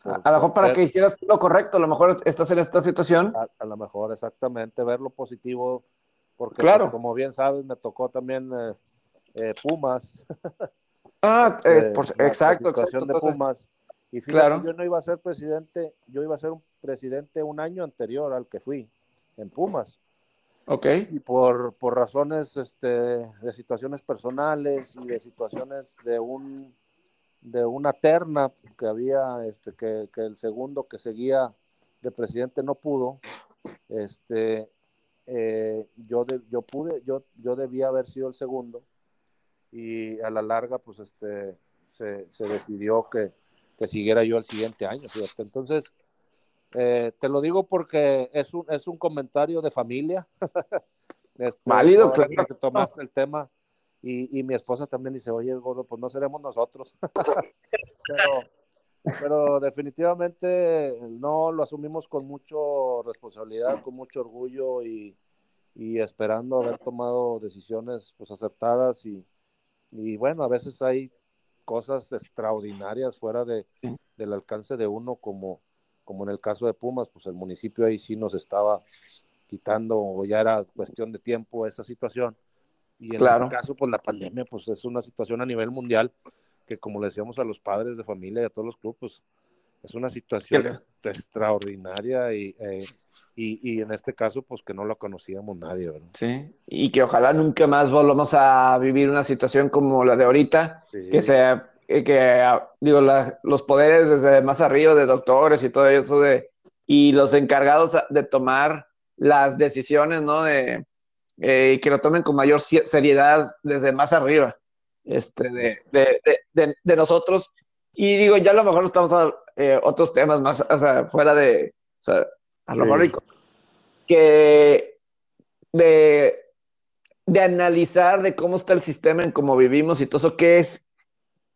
a, lo mejor para que hicieras lo correcto, a lo mejor estás en esta situación. A, lo mejor, exactamente, ver lo positivo, porque pues, claro. como bien sabes, me tocó también eh, eh, Pumas. *laughs* Ah, eh, este, exacto, exacto. de Pumas. Y fíjate, yo no iba a ser presidente, yo iba a ser un presidente un año anterior al que fui, en Pumas. Ok. Y por, por razones este, de situaciones personales y de situaciones de un de una terna que había, este, que, el segundo que seguía de presidente no pudo, este, eh, yo, yo pude, yo, yo debía haber sido el segundo y a la larga, pues, este, se, decidió que, siguiera yo el siguiente año, fíjate. Entonces, eh, te lo digo porque es un, es un comentario de familia. *laughs* este, Válido, claro. Que tomaste el tema y, mi esposa también dice, oye, gordo, pues no seremos nosotros. *laughs* pero, definitivamente no lo asumimos con mucha responsabilidad, con mucho orgullo y, esperando haber tomado decisiones pues acertadas y, bueno, a veces hay cosas extraordinarias fuera de, del alcance de uno como, como en el caso de Pumas, pues el municipio ahí sí nos estaba quitando o ya era cuestión de tiempo esa situación y en este caso, pues la pandemia, pues es una situación a nivel mundial que como le decíamos a los padres de familia y a todos los clubes, pues, es una situación extraordinaria y, eh, y, y, en este caso, pues que no lo conocíamos nadie, ¿verdad? Sí, y que ojalá nunca más volvamos a vivir una situación como la de ahorita, que sea, eh, que, ah, digo, los poderes desde más arriba de doctores y todo eso de, y los encargados de tomar las decisiones, ¿no? De, eh, y que lo tomen con mayor seriedad desde más arriba este, de, nosotros. Y digo, ya a lo mejor estamos a eh, otros temas más, o sea, fuera de, o sea, a lo mejor que de, de analizar de cómo está el sistema en cómo vivimos y todo eso, qué es,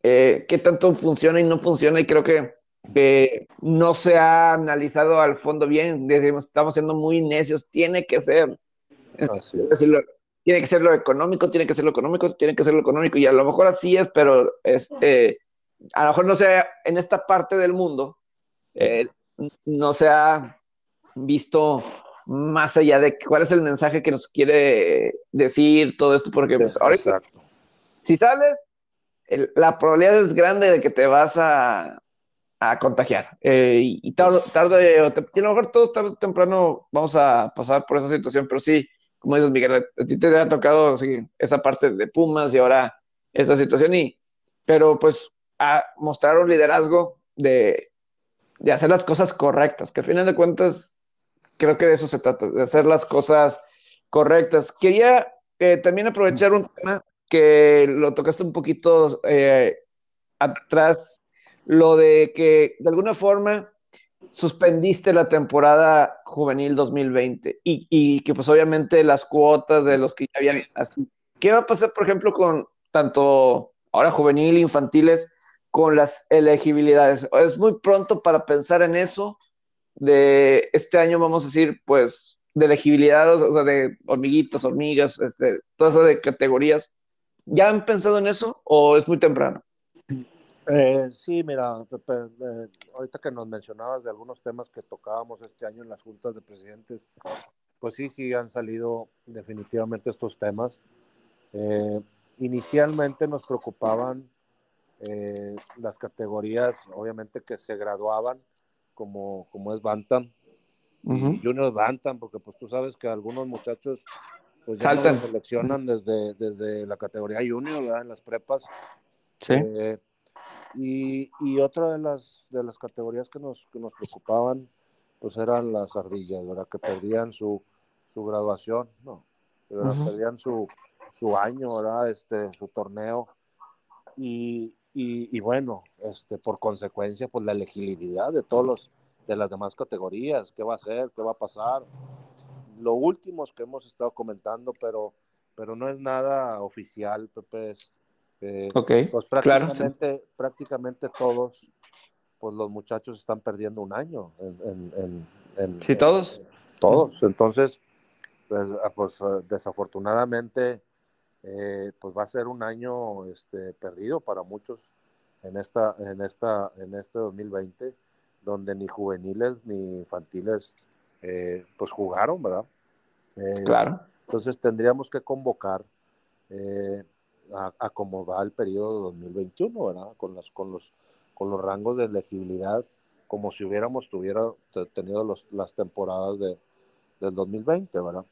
eh, qué tanto funciona y no funciona, y creo que no se ha analizado al fondo bien, decimos, estamos siendo muy necios, tiene que ser, tiene que ser lo económico, tiene que ser lo económico, tiene que ser lo económico, y a lo mejor así es, pero este, a lo mejor no sea en esta parte del mundo, eh, no se ha visto más allá de cuál es el mensaje que nos quiere decir todo esto, porque pues ahorita, si sales, la probabilidad es grande de que te vas a, a contagiar. Eh, y tarde, tarde, o a lo mejor todos tarde o temprano vamos a pasar por esa situación, pero sí, como dices, Miguel, a ti te ha tocado esa parte de Pumas y ahora esta situación, y, pero pues a mostrar un liderazgo de, de hacer las cosas correctas, que al final de cuentas creo que de eso se trata, de hacer las cosas correctas. Quería eh, también aprovechar un tema que lo tocaste un poquito eh, atrás, lo de que de alguna forma suspendiste la temporada juvenil 2020 y, y, que pues obviamente las cuotas de los que ya habían... ¿Qué va a pasar, por ejemplo, con tanto ahora juvenil, infantiles, con las elegibilidades? Es muy pronto para pensar en eso de este año, vamos a decir, pues, de elegibilidad, o sea, de hormiguitas, hormigas, este, todas esas de categorías. ¿Ya han pensado en eso o es muy temprano? Eh, sí, mira, eh, ahorita que nos mencionabas de algunos temas que tocábamos este año en las juntas de presidentes, pues sí, sí han salido definitivamente estos temas. Eh, inicialmente nos preocupaban las categorías, obviamente, que se graduaban como, como es Bantam, y Junior Bantam, porque pues tú sabes que algunos muchachos pues ya se seleccionan desde, desde la categoría Junior, ¿verdad? En las prepas. Sí. Eh, y, y, otra de las, de las categorías que nos, que nos preocupaban, pues eran las ardillas, ¿verdad? Que perdían su, su graduación, no, perdían su, su año, ¿verdad? Este, su torneo. Y, y, bueno, este, por consecuencia, pues la elegibilidad de todos los, de las demás categorías, qué va a hacer, qué va a pasar. Lo último que hemos estado comentando, pero, pero no es nada oficial, Pepe. Es, eh, pues prácticamente, prácticamente todos, pues los muchachos están perdiendo un año. En, en, sí, todos. todos. Entonces, pues, ah, pues desafortunadamente eh, pues va a ser un año este, perdido para muchos en esta en esta en este 2020 donde ni juveniles ni infantiles eh, pues jugaron verdad eh, claro entonces tendríamos que convocar a, a, como va el periodo 2021 verdad con las con los con los rangos de elegibilidad como si hubiéramos tuviera, tenido los, las temporadas de, del 2020 verdad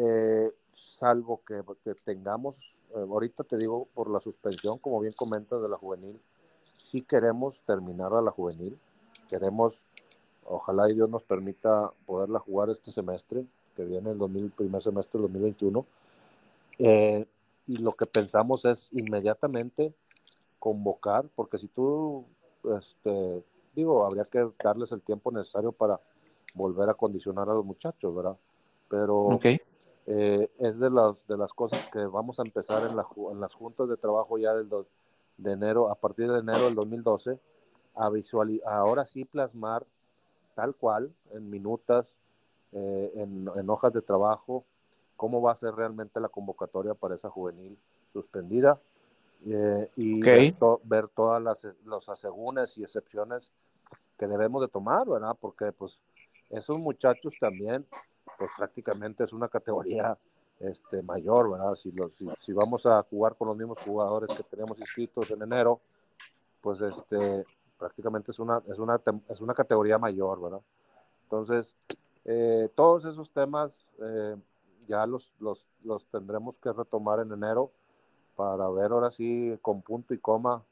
eh, salvo que, tengamos, eh, ahorita te digo, por la suspensión, como bien comentas, de la juvenil, si queremos terminar a la juvenil, queremos, ojalá y Dios nos permita poderla jugar este semestre, que viene el 2000, primer semestre del 2021, eh, y lo que pensamos es inmediatamente convocar, porque si tú, este, digo, habría que darles el tiempo necesario para volver a condicionar a los muchachos, ¿verdad? Pero eh, es de las, de las cosas que vamos a empezar en, en las juntas de trabajo ya del de enero, a partir de enero del 2012, a visualizar, ahora sí plasmar tal cual, en minutas, eh, en, en, hojas de trabajo, cómo va a ser realmente la convocatoria para esa juvenil suspendida eh, y ver, ver, todas las los asegúnes y excepciones que debemos de tomar, ¿verdad? Porque pues esos muchachos también pues prácticamente es una categoría este, mayor, ¿verdad? Si, si, vamos a jugar con los mismos jugadores que tenemos inscritos en enero, pues este, prácticamente es una, es una, es una categoría mayor, ¿verdad? Entonces, eh, todos esos temas eh, ya los, los, los, tendremos que retomar en enero para ver ahora sí con punto y coma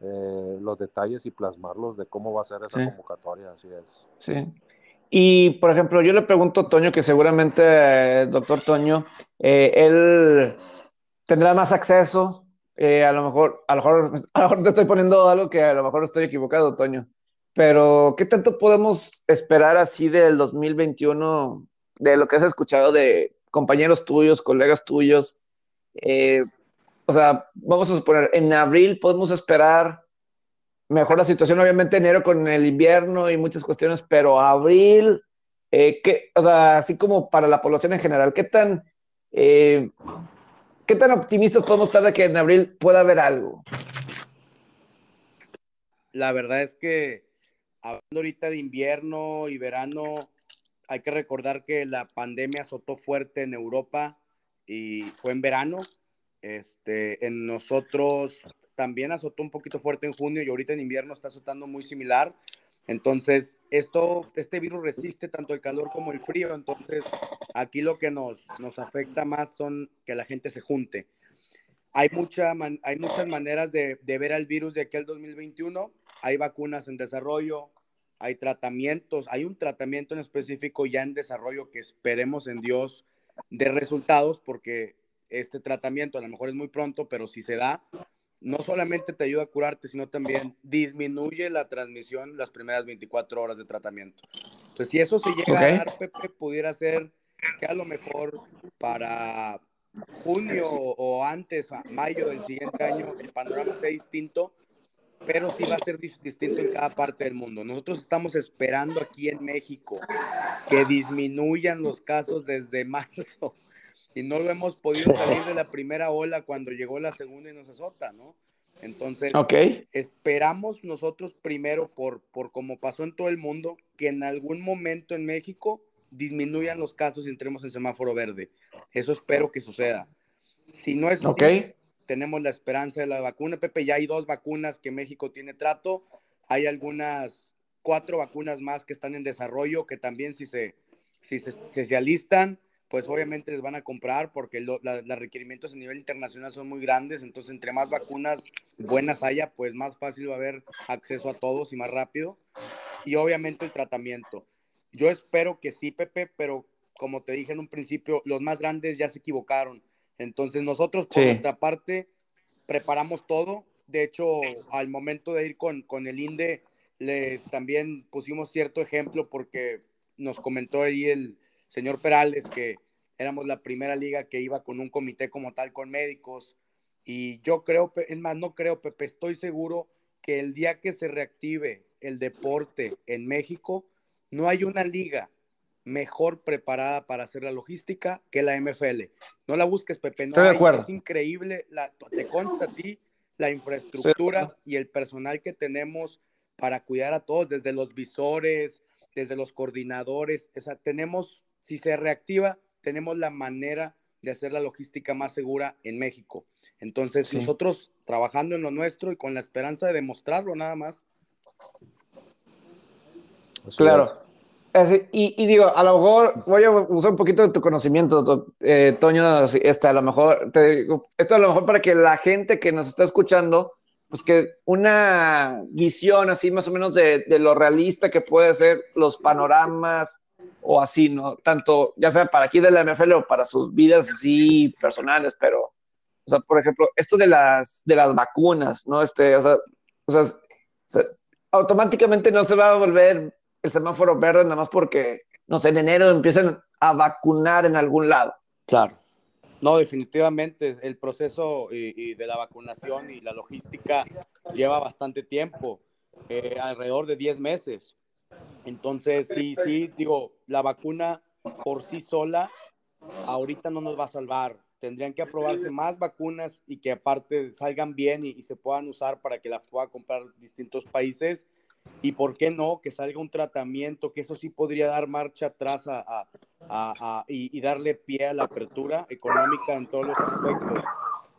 eh, los detalles y plasmarlos de cómo va a ser esa convocatoria, así es. Sí, y, por ejemplo, yo le pregunto a Toño, que seguramente, el doctor Toño, eh, él tendrá más acceso, eh, a, lo mejor, a, lo mejor, *laughs* a lo mejor te estoy poniendo algo que a lo mejor estoy equivocado, Toño, pero ¿qué tanto podemos esperar así del 2021, de lo que has escuchado de compañeros tuyos, colegas tuyos? Eh, o sea, vamos a suponer, en abril podemos esperar mejor la situación, obviamente enero con el invierno y muchas cuestiones, pero abril, eh, o sea, así como para la población en general, ¿qué tan, eh, ¿qué tan optimistas podemos estar de que en abril pueda haber algo? La verdad es que hablando ahorita de invierno y verano, hay que recordar que la pandemia azotó fuerte en Europa y fue en verano. Este, en nosotros también azotó un poquito fuerte en junio y ahorita en invierno está azotando muy similar. Entonces, esto, este virus resiste tanto el calor como el frío. Entonces, aquí lo que nos, nos afecta más son que la gente se junte. Hay, mucha hay muchas maneras de, de ver al virus de aquí al 2021. Hay vacunas en desarrollo, hay tratamientos, hay un tratamiento en específico ya en desarrollo que esperemos en Dios de resultados, porque este tratamiento a lo mejor es muy pronto, pero si se da, no solamente te ayuda a curarte, sino también disminuye la transmisión las primeras 24 horas de tratamiento. Entonces, si eso se llega a dar, Pepe, pudiera ser que a lo mejor para junio o antes, a mayo del siguiente año, el panorama sea distinto pero sí va a ser distinto en cada parte del mundo. Nosotros estamos esperando aquí en México que disminuyan los casos desde marzo y no lo hemos podido salir de la primera ola cuando llegó la segunda y nos azota, ¿no? Entonces, esperamos nosotros primero, por, por como pasó en todo el mundo, que en algún momento en México disminuyan los casos y entremos en semáforo verde. Eso espero que suceda. Si no es así, tenemos la esperanza de la vacuna. Pepe, ya hay dos vacunas que México tiene trato. Hay algunas cuatro vacunas más que están en desarrollo, que también si se, si se, se, alistan, pues obviamente les van a comprar porque los requerimientos a nivel internacional son muy grandes. Entonces, entre más vacunas buenas haya, pues más fácil va a haber acceso a todos y más rápido. Y obviamente el tratamiento. Yo espero que sí, Pepe, pero como te dije en un principio, los más grandes ya se equivocaron entonces nosotros por nuestra parte preparamos todo. De hecho, al momento de ir con, con el INDE, les también pusimos cierto ejemplo porque nos comentó ahí el señor Perales que éramos la primera liga que iba con un comité como tal con médicos. Y yo creo, es más, no creo, Pepe, estoy seguro que el día que se reactive el deporte en México, no hay una liga mejor preparada para hacer la logística que la MFL. No la busques, Pepe. No Estoy de acuerdo. Es increíble, la, te consta a ti la infraestructura y el personal que tenemos para cuidar a todos, desde los visores, desde los coordinadores. O sea, tenemos, si se reactiva, tenemos la manera de hacer la logística más segura en México. Entonces, nosotros trabajando en lo nuestro y con la esperanza de demostrarlo nada más. Claro. Y, digo, a lo mejor voy a usar un poquito de tu conocimiento, eh, Toño, este, a lo mejor, te digo, esto a lo mejor para que la gente que nos está escuchando, pues que una visión así más o menos de, de lo realista que puede ser los panoramas o así, ¿no? Tanto, ya sea para aquí de la NFL o para sus vidas así personales, pero, o sea, por ejemplo, esto de las, de las vacunas, ¿no? Este, o sea, o sea automáticamente no se va a volver el semáforo verde nada más porque, no sé, en enero empiezan a vacunar en algún lado. Claro. No, definitivamente el proceso y, de la vacunación y la logística lleva bastante tiempo, eh, alrededor de 10 meses. Entonces, sí, sí, digo, la vacuna por sí sola ahorita no nos va a salvar. Tendrían que aprobarse más vacunas y que aparte salgan bien y, y se puedan usar para que la pueda comprar distintos países y por qué no que salga un tratamiento, que eso sí podría dar marcha atrás a, a, y, darle pie a la apertura económica en todos los aspectos.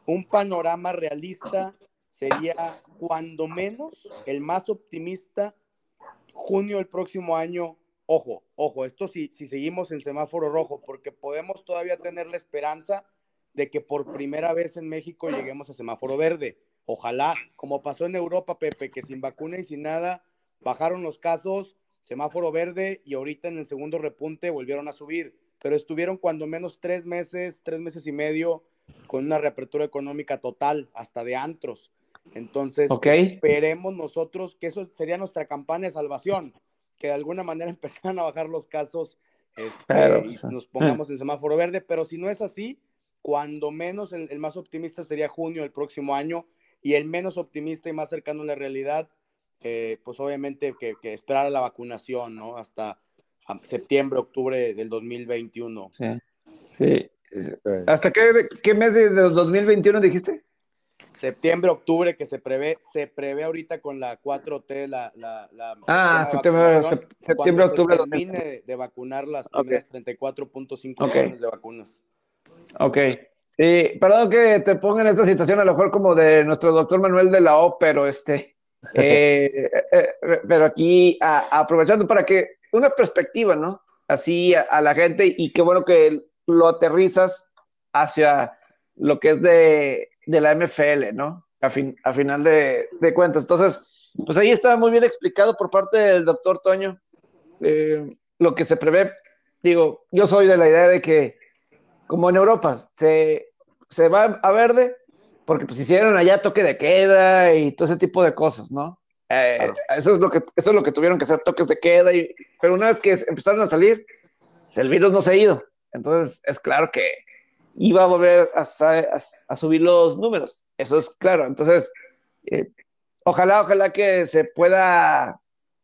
Un panorama realista sería cuando menos el más optimista, junio del próximo año. Ojo, ojo, esto si, si seguimos en semáforo rojo, porque podemos todavía tener la esperanza de que por primera vez en México lleguemos a semáforo verde. Ojalá, como pasó en Europa, Pepe, que sin vacuna y sin nada bajaron los casos, semáforo verde y ahorita en el segundo repunte volvieron a subir, pero estuvieron cuando menos tres meses, tres meses y medio con una reapertura económica total, hasta de antros. Entonces, esperemos nosotros que eso sería nuestra campaña de salvación, que de alguna manera *laughs* empezaran a bajar los casos este, y nos pongamos en semáforo verde, pero si no es así, cuando menos el, el más optimista sería junio del próximo año y el menos optimista y más cercano a la realidad pues obviamente que, que, esperar la vacunación, ¿no? Hasta septiembre, octubre del 2021. Sí, sí. ¿Hasta qué, qué mes de 2021 dijiste? Septiembre, octubre, que se prevé, se prevé ahorita con la 4T, la... la, la ah, septiembre, septiembre, octubre. termine de, vacunar las primeras 34.5 millones de vacunas. Ok. Sí, perdón que te ponga en esta situación, a lo mejor como de nuestro doctor Manuel de la O, pero este, eh, eh, eh, pero aquí aprovechando para que una perspectiva, ¿no? Así a, la gente y qué bueno que lo aterrizas hacia lo que es de, de la MFL, ¿no? A, fin, a final de, de, cuentas. Entonces, pues ahí está muy bien explicado por parte del doctor Toño lo que se prevé. Digo, yo soy de la idea de que como en Europa, se, se va a verde porque pues hicieron allá toque de queda y todo ese tipo de cosas, ¿no? Eh, eso, es lo que, eso es lo que tuvieron que hacer, toques de queda, y, pero una vez que empezaron a salir, el virus no se ha ido. Entonces es claro que iba a volver a, a, subir los números, eso es claro. Entonces, eh, ojalá, ojalá que se pueda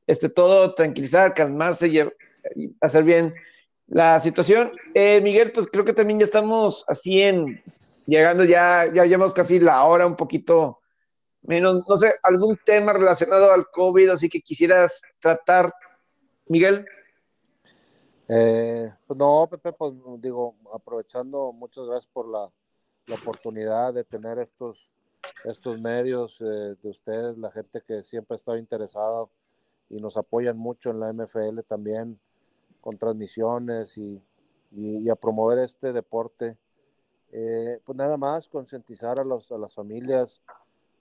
este, todo tranquilizar, calmarse y hacer bien la situación. Eh, Miguel, pues creo que también ya estamos así en, llegando ya, ya llevamos casi la hora, un poquito menos, no sé, algún tema relacionado al COVID, así que quisieras tratar, Miguel. Eh, pues no, Pepe, pues digo, aprovechando, muchas gracias por la, oportunidad de tener estos, estos medios eh, de ustedes, la gente que siempre ha estado interesada y nos apoyan mucho en la MFL también con transmisiones y, a promover este deporte. Eh, pues nada más concientizar a, a las familias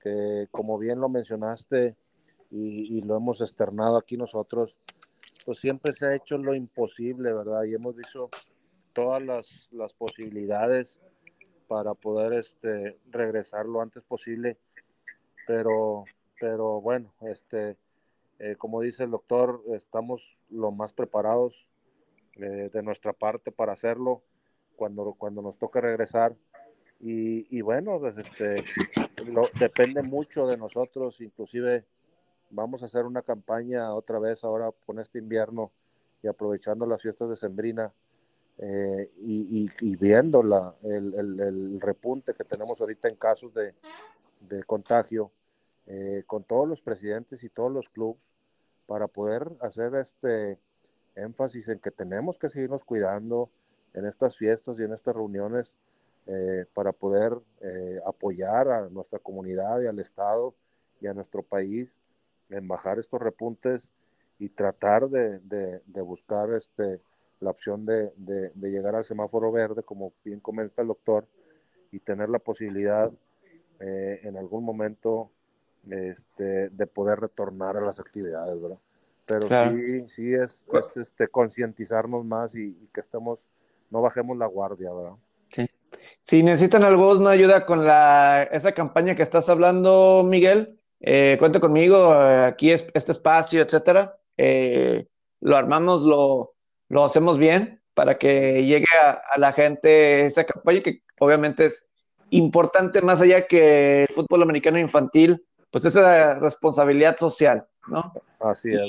que, como bien lo mencionaste y, lo hemos externado aquí nosotros, pues siempre se ha hecho lo imposible, ¿verdad? Y hemos visto todas las, las posibilidades para poder este, regresar lo antes posible. Pero, pero bueno, este, eh, como dice el doctor, estamos lo más preparados eh, de nuestra parte para hacerlo cuando, cuando nos toque regresar. Y, y bueno, pues este, depende mucho de nosotros, inclusive vamos a hacer una campaña otra vez ahora con este invierno y aprovechando las fiestas de Sembrina eh, y, y, viendo la, el, el, el, repunte que tenemos ahorita en casos de, de contagio, eh, con todos los presidentes y todos los clubes para poder hacer este énfasis en que tenemos que seguirnos cuidando en estas fiestas y en estas reuniones eh, para poder eh, apoyar a nuestra comunidad y al Estado y a nuestro país en bajar estos repuntes y tratar de, de, buscar este, la opción de, de, llegar al semáforo verde, como bien comenta el doctor, y tener la posibilidad eh, en algún momento este, de poder retornar a las actividades, ¿verdad? pero sí, sí es, este, concientizarnos más y, que estemos, no bajemos la guardia, ¿verdad? Sí. Si necesitan alguna ayuda con la, esa campaña que estás hablando, Miguel, eh, cuente conmigo, eh, aquí es este espacio, etcétera. Eh, lo armamos, lo, lo hacemos bien para que llegue a, a, la gente esa campaña que obviamente es importante más allá que el fútbol americano infantil, pues esa responsabilidad social, ¿no? Así es.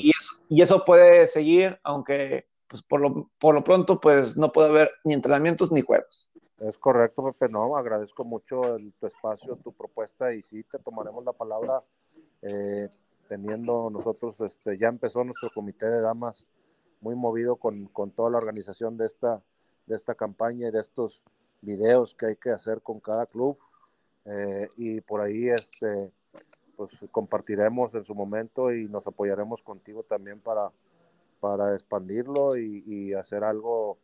Y eso, puede seguir, aunque pues por lo, por lo pronto pues no puede haber ni entrenamientos ni juegos. Es correcto, Pepe, no, agradezco mucho tu espacio, tu propuesta y sí, te tomaremos la palabra eh, teniendo nosotros, este, ya empezó nuestro comité de damas muy movido con, con, toda la organización de esta, de esta campaña y de estos videos que hay que hacer con cada club. Eh, y por ahí este, pues compartiremos en su momento y nos apoyaremos contigo también para, para expandirlo y, hacer algo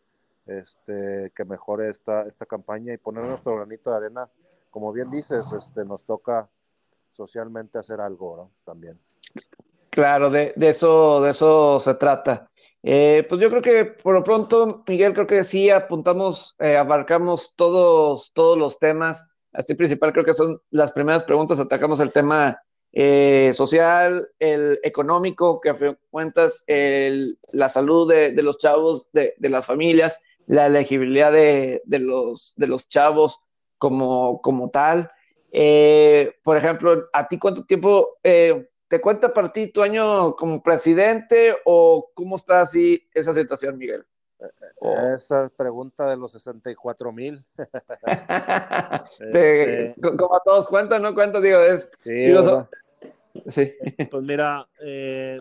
este, que mejore esta, campaña y poner nuestro granito de arena. Como bien dices, este, nos toca socialmente hacer algo ¿no? también. Claro, de, de, eso, de eso se trata. Eh, pues yo creo que por lo pronto, Miguel, creo que sí apuntamos, eh, abarcamos todos, todos los temas así principal creo que son las primeras preguntas, atacamos el tema eh, social, el económico, que a cuentas la salud de, los chavos, de, las familias, la elegibilidad de, los, chavos como, como tal. Eh, por ejemplo, ¿a ti cuánto tiempo eh, te cuenta para ti tu año como presidente o cómo está así esa situación, Miguel? Esa pregunta de los 64 mil. *laughs* *laughs* este... Como a todos cuentan, ¿no? ¿Cuántos digo? Es, sí, sí. Pues mira, eh,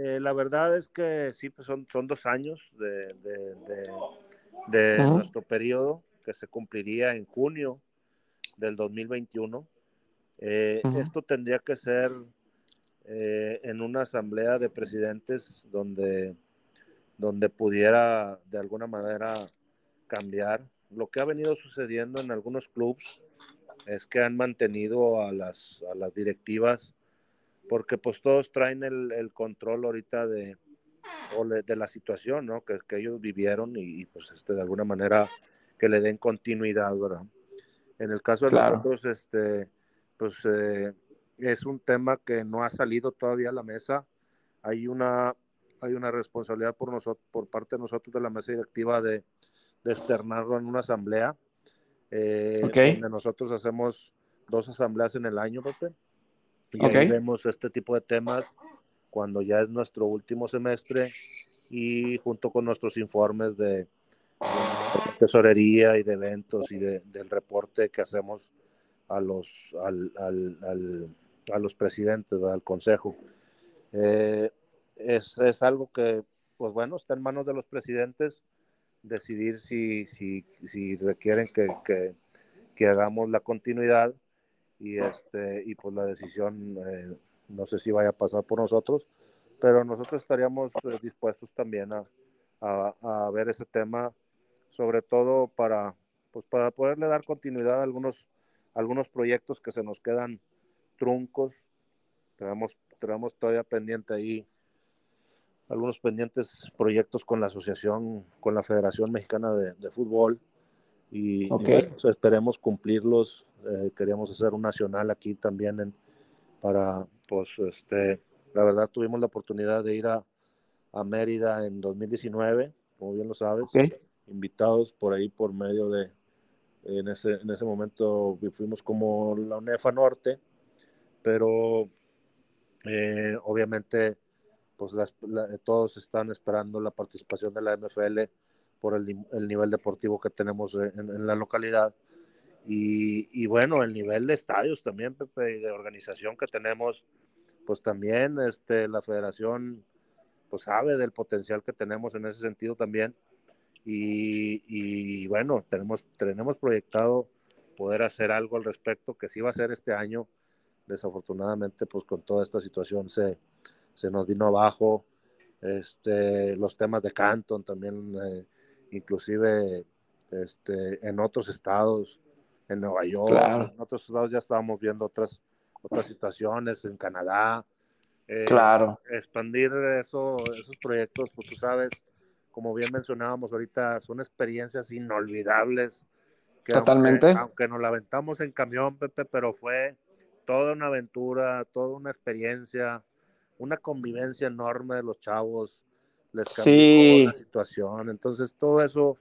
eh, la verdad es que sí, pues son, son dos años de, de, nuestro periodo que se cumpliría en junio del 2021. Eh, esto tendría que ser eh, en una asamblea de presidentes donde, donde pudiera de alguna manera cambiar. Lo que ha venido sucediendo en algunos clubes es que han mantenido a las, a las directivas porque pues todos traen el, control ahorita de, de la situación, ¿no? Que, que ellos vivieron y, pues este, de alguna manera que le den continuidad, ¿verdad? En el caso de nosotros, este, pues eh, es un tema que no ha salido todavía a la mesa. Hay una, hay una responsabilidad por, nosotros, por parte de nosotros de la mesa directiva de, de externarlo en una asamblea. Eh, donde nosotros hacemos dos asambleas en el año, Pepe. Y ahí vemos este tipo de temas cuando ya es nuestro último semestre y junto con nuestros informes de, tesorería y de eventos y del reporte que hacemos a los, al, al, a los presidentes, del consejo. Eh, es, es, algo que, pues bueno, está en manos de los presidentes decidir si, si, si requieren que, que, que hagamos la continuidad y este y pues la decisión eh, no sé si vaya a pasar por nosotros pero nosotros estaríamos eh, dispuestos también a, a, ver ese tema sobre todo para pues para poderle dar continuidad a algunos algunos proyectos que se nos quedan truncos. Tenemos tenemos todavía pendiente ahí algunos pendientes proyectos con la asociación con la Federación Mexicana de, Fútbol. Y, pues, esperemos cumplirlos. Eh, queríamos hacer un nacional aquí también en, para, pues, este, la verdad tuvimos la oportunidad de ir a, a Mérida en 2019, como bien lo sabes, invitados por ahí por medio de, en ese, en ese momento fuimos como la UNEFA Norte, pero eh, obviamente pues las, todos están esperando la participación de la MFL por el, el nivel deportivo que tenemos en, en la localidad y, bueno, el nivel de estadios también, Pepe, y de organización que tenemos, pues también este, la federación pues sabe del potencial que tenemos en ese sentido también. Y, bueno, tenemos, tenemos proyectado poder hacer algo al respecto, que sí va a ser este año. Desafortunadamente, pues con toda esta situación se, se nos vino abajo. Este, los temas de Canton también, eh, inclusive este, en otros estados, en Nueva York, en otros lados ya estábamos viendo otras, otras situaciones, en Canadá. Eh, claro. Expandir eso, esos proyectos, pues tú sabes, como bien mencionábamos ahorita, son experiencias inolvidables. Totalmente. Aunque, nos la aventamos en camión, Pepe, pero fue toda una aventura, toda una experiencia, una convivencia enorme de los chavos. Les cambió la situación. Entonces, todo eso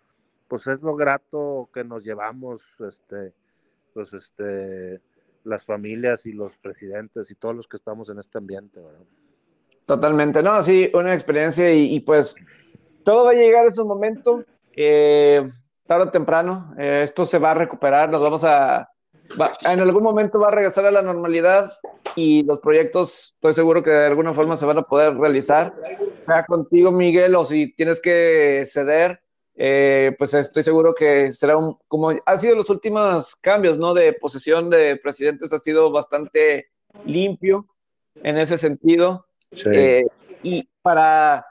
pues es lo grato que nos llevamos, este, pues este, las familias y los presidentes y todos los que estamos en este ambiente. Totalmente, no, sí, una experiencia y, pues todo va a llegar a su momento, eh, tarde o temprano, eh, esto se va a recuperar, nos vamos a, en algún momento va a regresar a la normalidad y los proyectos, estoy seguro que de alguna forma se van a poder realizar, sea contigo Miguel o si tienes que ceder, eh, pues estoy seguro que será un, como ha sido los últimos cambios, ¿no? De posesión de presidentes ha sido bastante limpio en ese sentido. Eh, y para,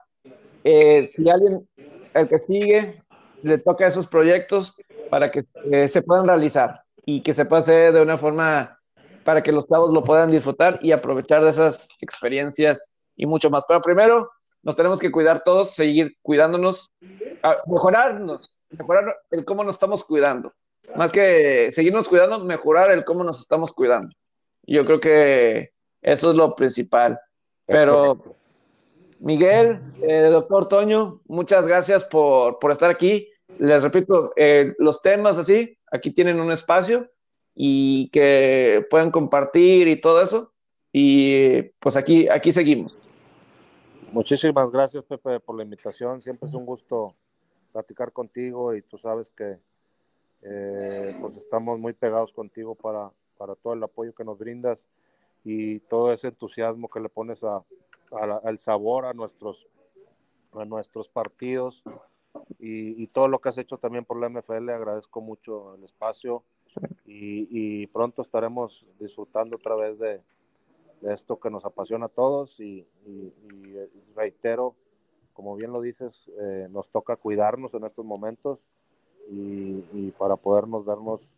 eh, si alguien, el que sigue, le toca esos proyectos para que se puedan realizar y que se hacer de una forma para que los chavos lo puedan disfrutar y aprovechar de esas experiencias y mucho más. Pero primero, nos tenemos que cuidar todos, seguir cuidándonos, mejorarnos, mejorar el cómo nos estamos cuidando. Más que seguirnos cuidando, mejorar el cómo nos estamos cuidando. Yo creo que eso es lo principal. Pero, Miguel, eh, doctor Toño, muchas gracias por, por estar aquí. Les repito, eh, los temas así, aquí tienen un espacio y que pueden compartir y todo eso. Y pues aquí, aquí seguimos. Muchísimas gracias, Pepe, por la invitación. Siempre es un gusto platicar contigo y tú sabes que eh, pues estamos muy pegados contigo para, para todo el apoyo que nos brindas y todo ese entusiasmo que le pones a, al sabor a nuestros, a nuestros partidos y, todo lo que has hecho también por la MFL. Agradezco mucho el espacio y, pronto estaremos disfrutando otra vez de, esto que nos apasiona a todos y, reitero, como bien lo dices, eh, nos toca cuidarnos en estos momentos y, para podernos vernos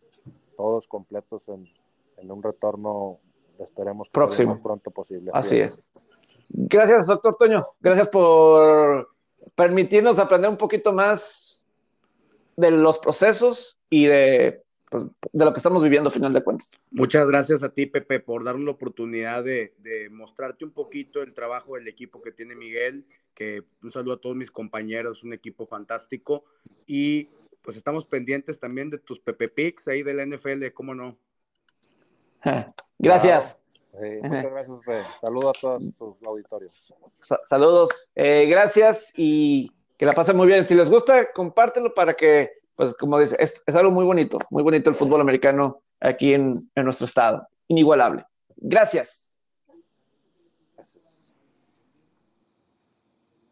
todos completos en, un retorno, esperemos que próximo más pronto posible. Así, es. Gracias, doctor Toño. Gracias por permitirnos aprender un poquito más de los procesos y de, pues, de lo que estamos viviendo a final de cuentas. Muchas gracias a ti, Pepe, por darnos la oportunidad de, de mostrarte un poquito el trabajo del equipo que tiene Miguel, que un saludo a todos mis compañeros, un equipo fantástico y pues estamos pendientes también de tus Pepe Picks ahí de la NFL, ¿cómo no? *laughs* Gracias. *laughs* muchas gracias. Saludos a todos tus auditorios. saludos, eh, gracias y que la pasen muy bien. Si les gusta, compártelo para que, pues como dice, es, algo muy bonito, muy bonito el fútbol americano aquí en, en nuestro estado. Inigualable. Gracias.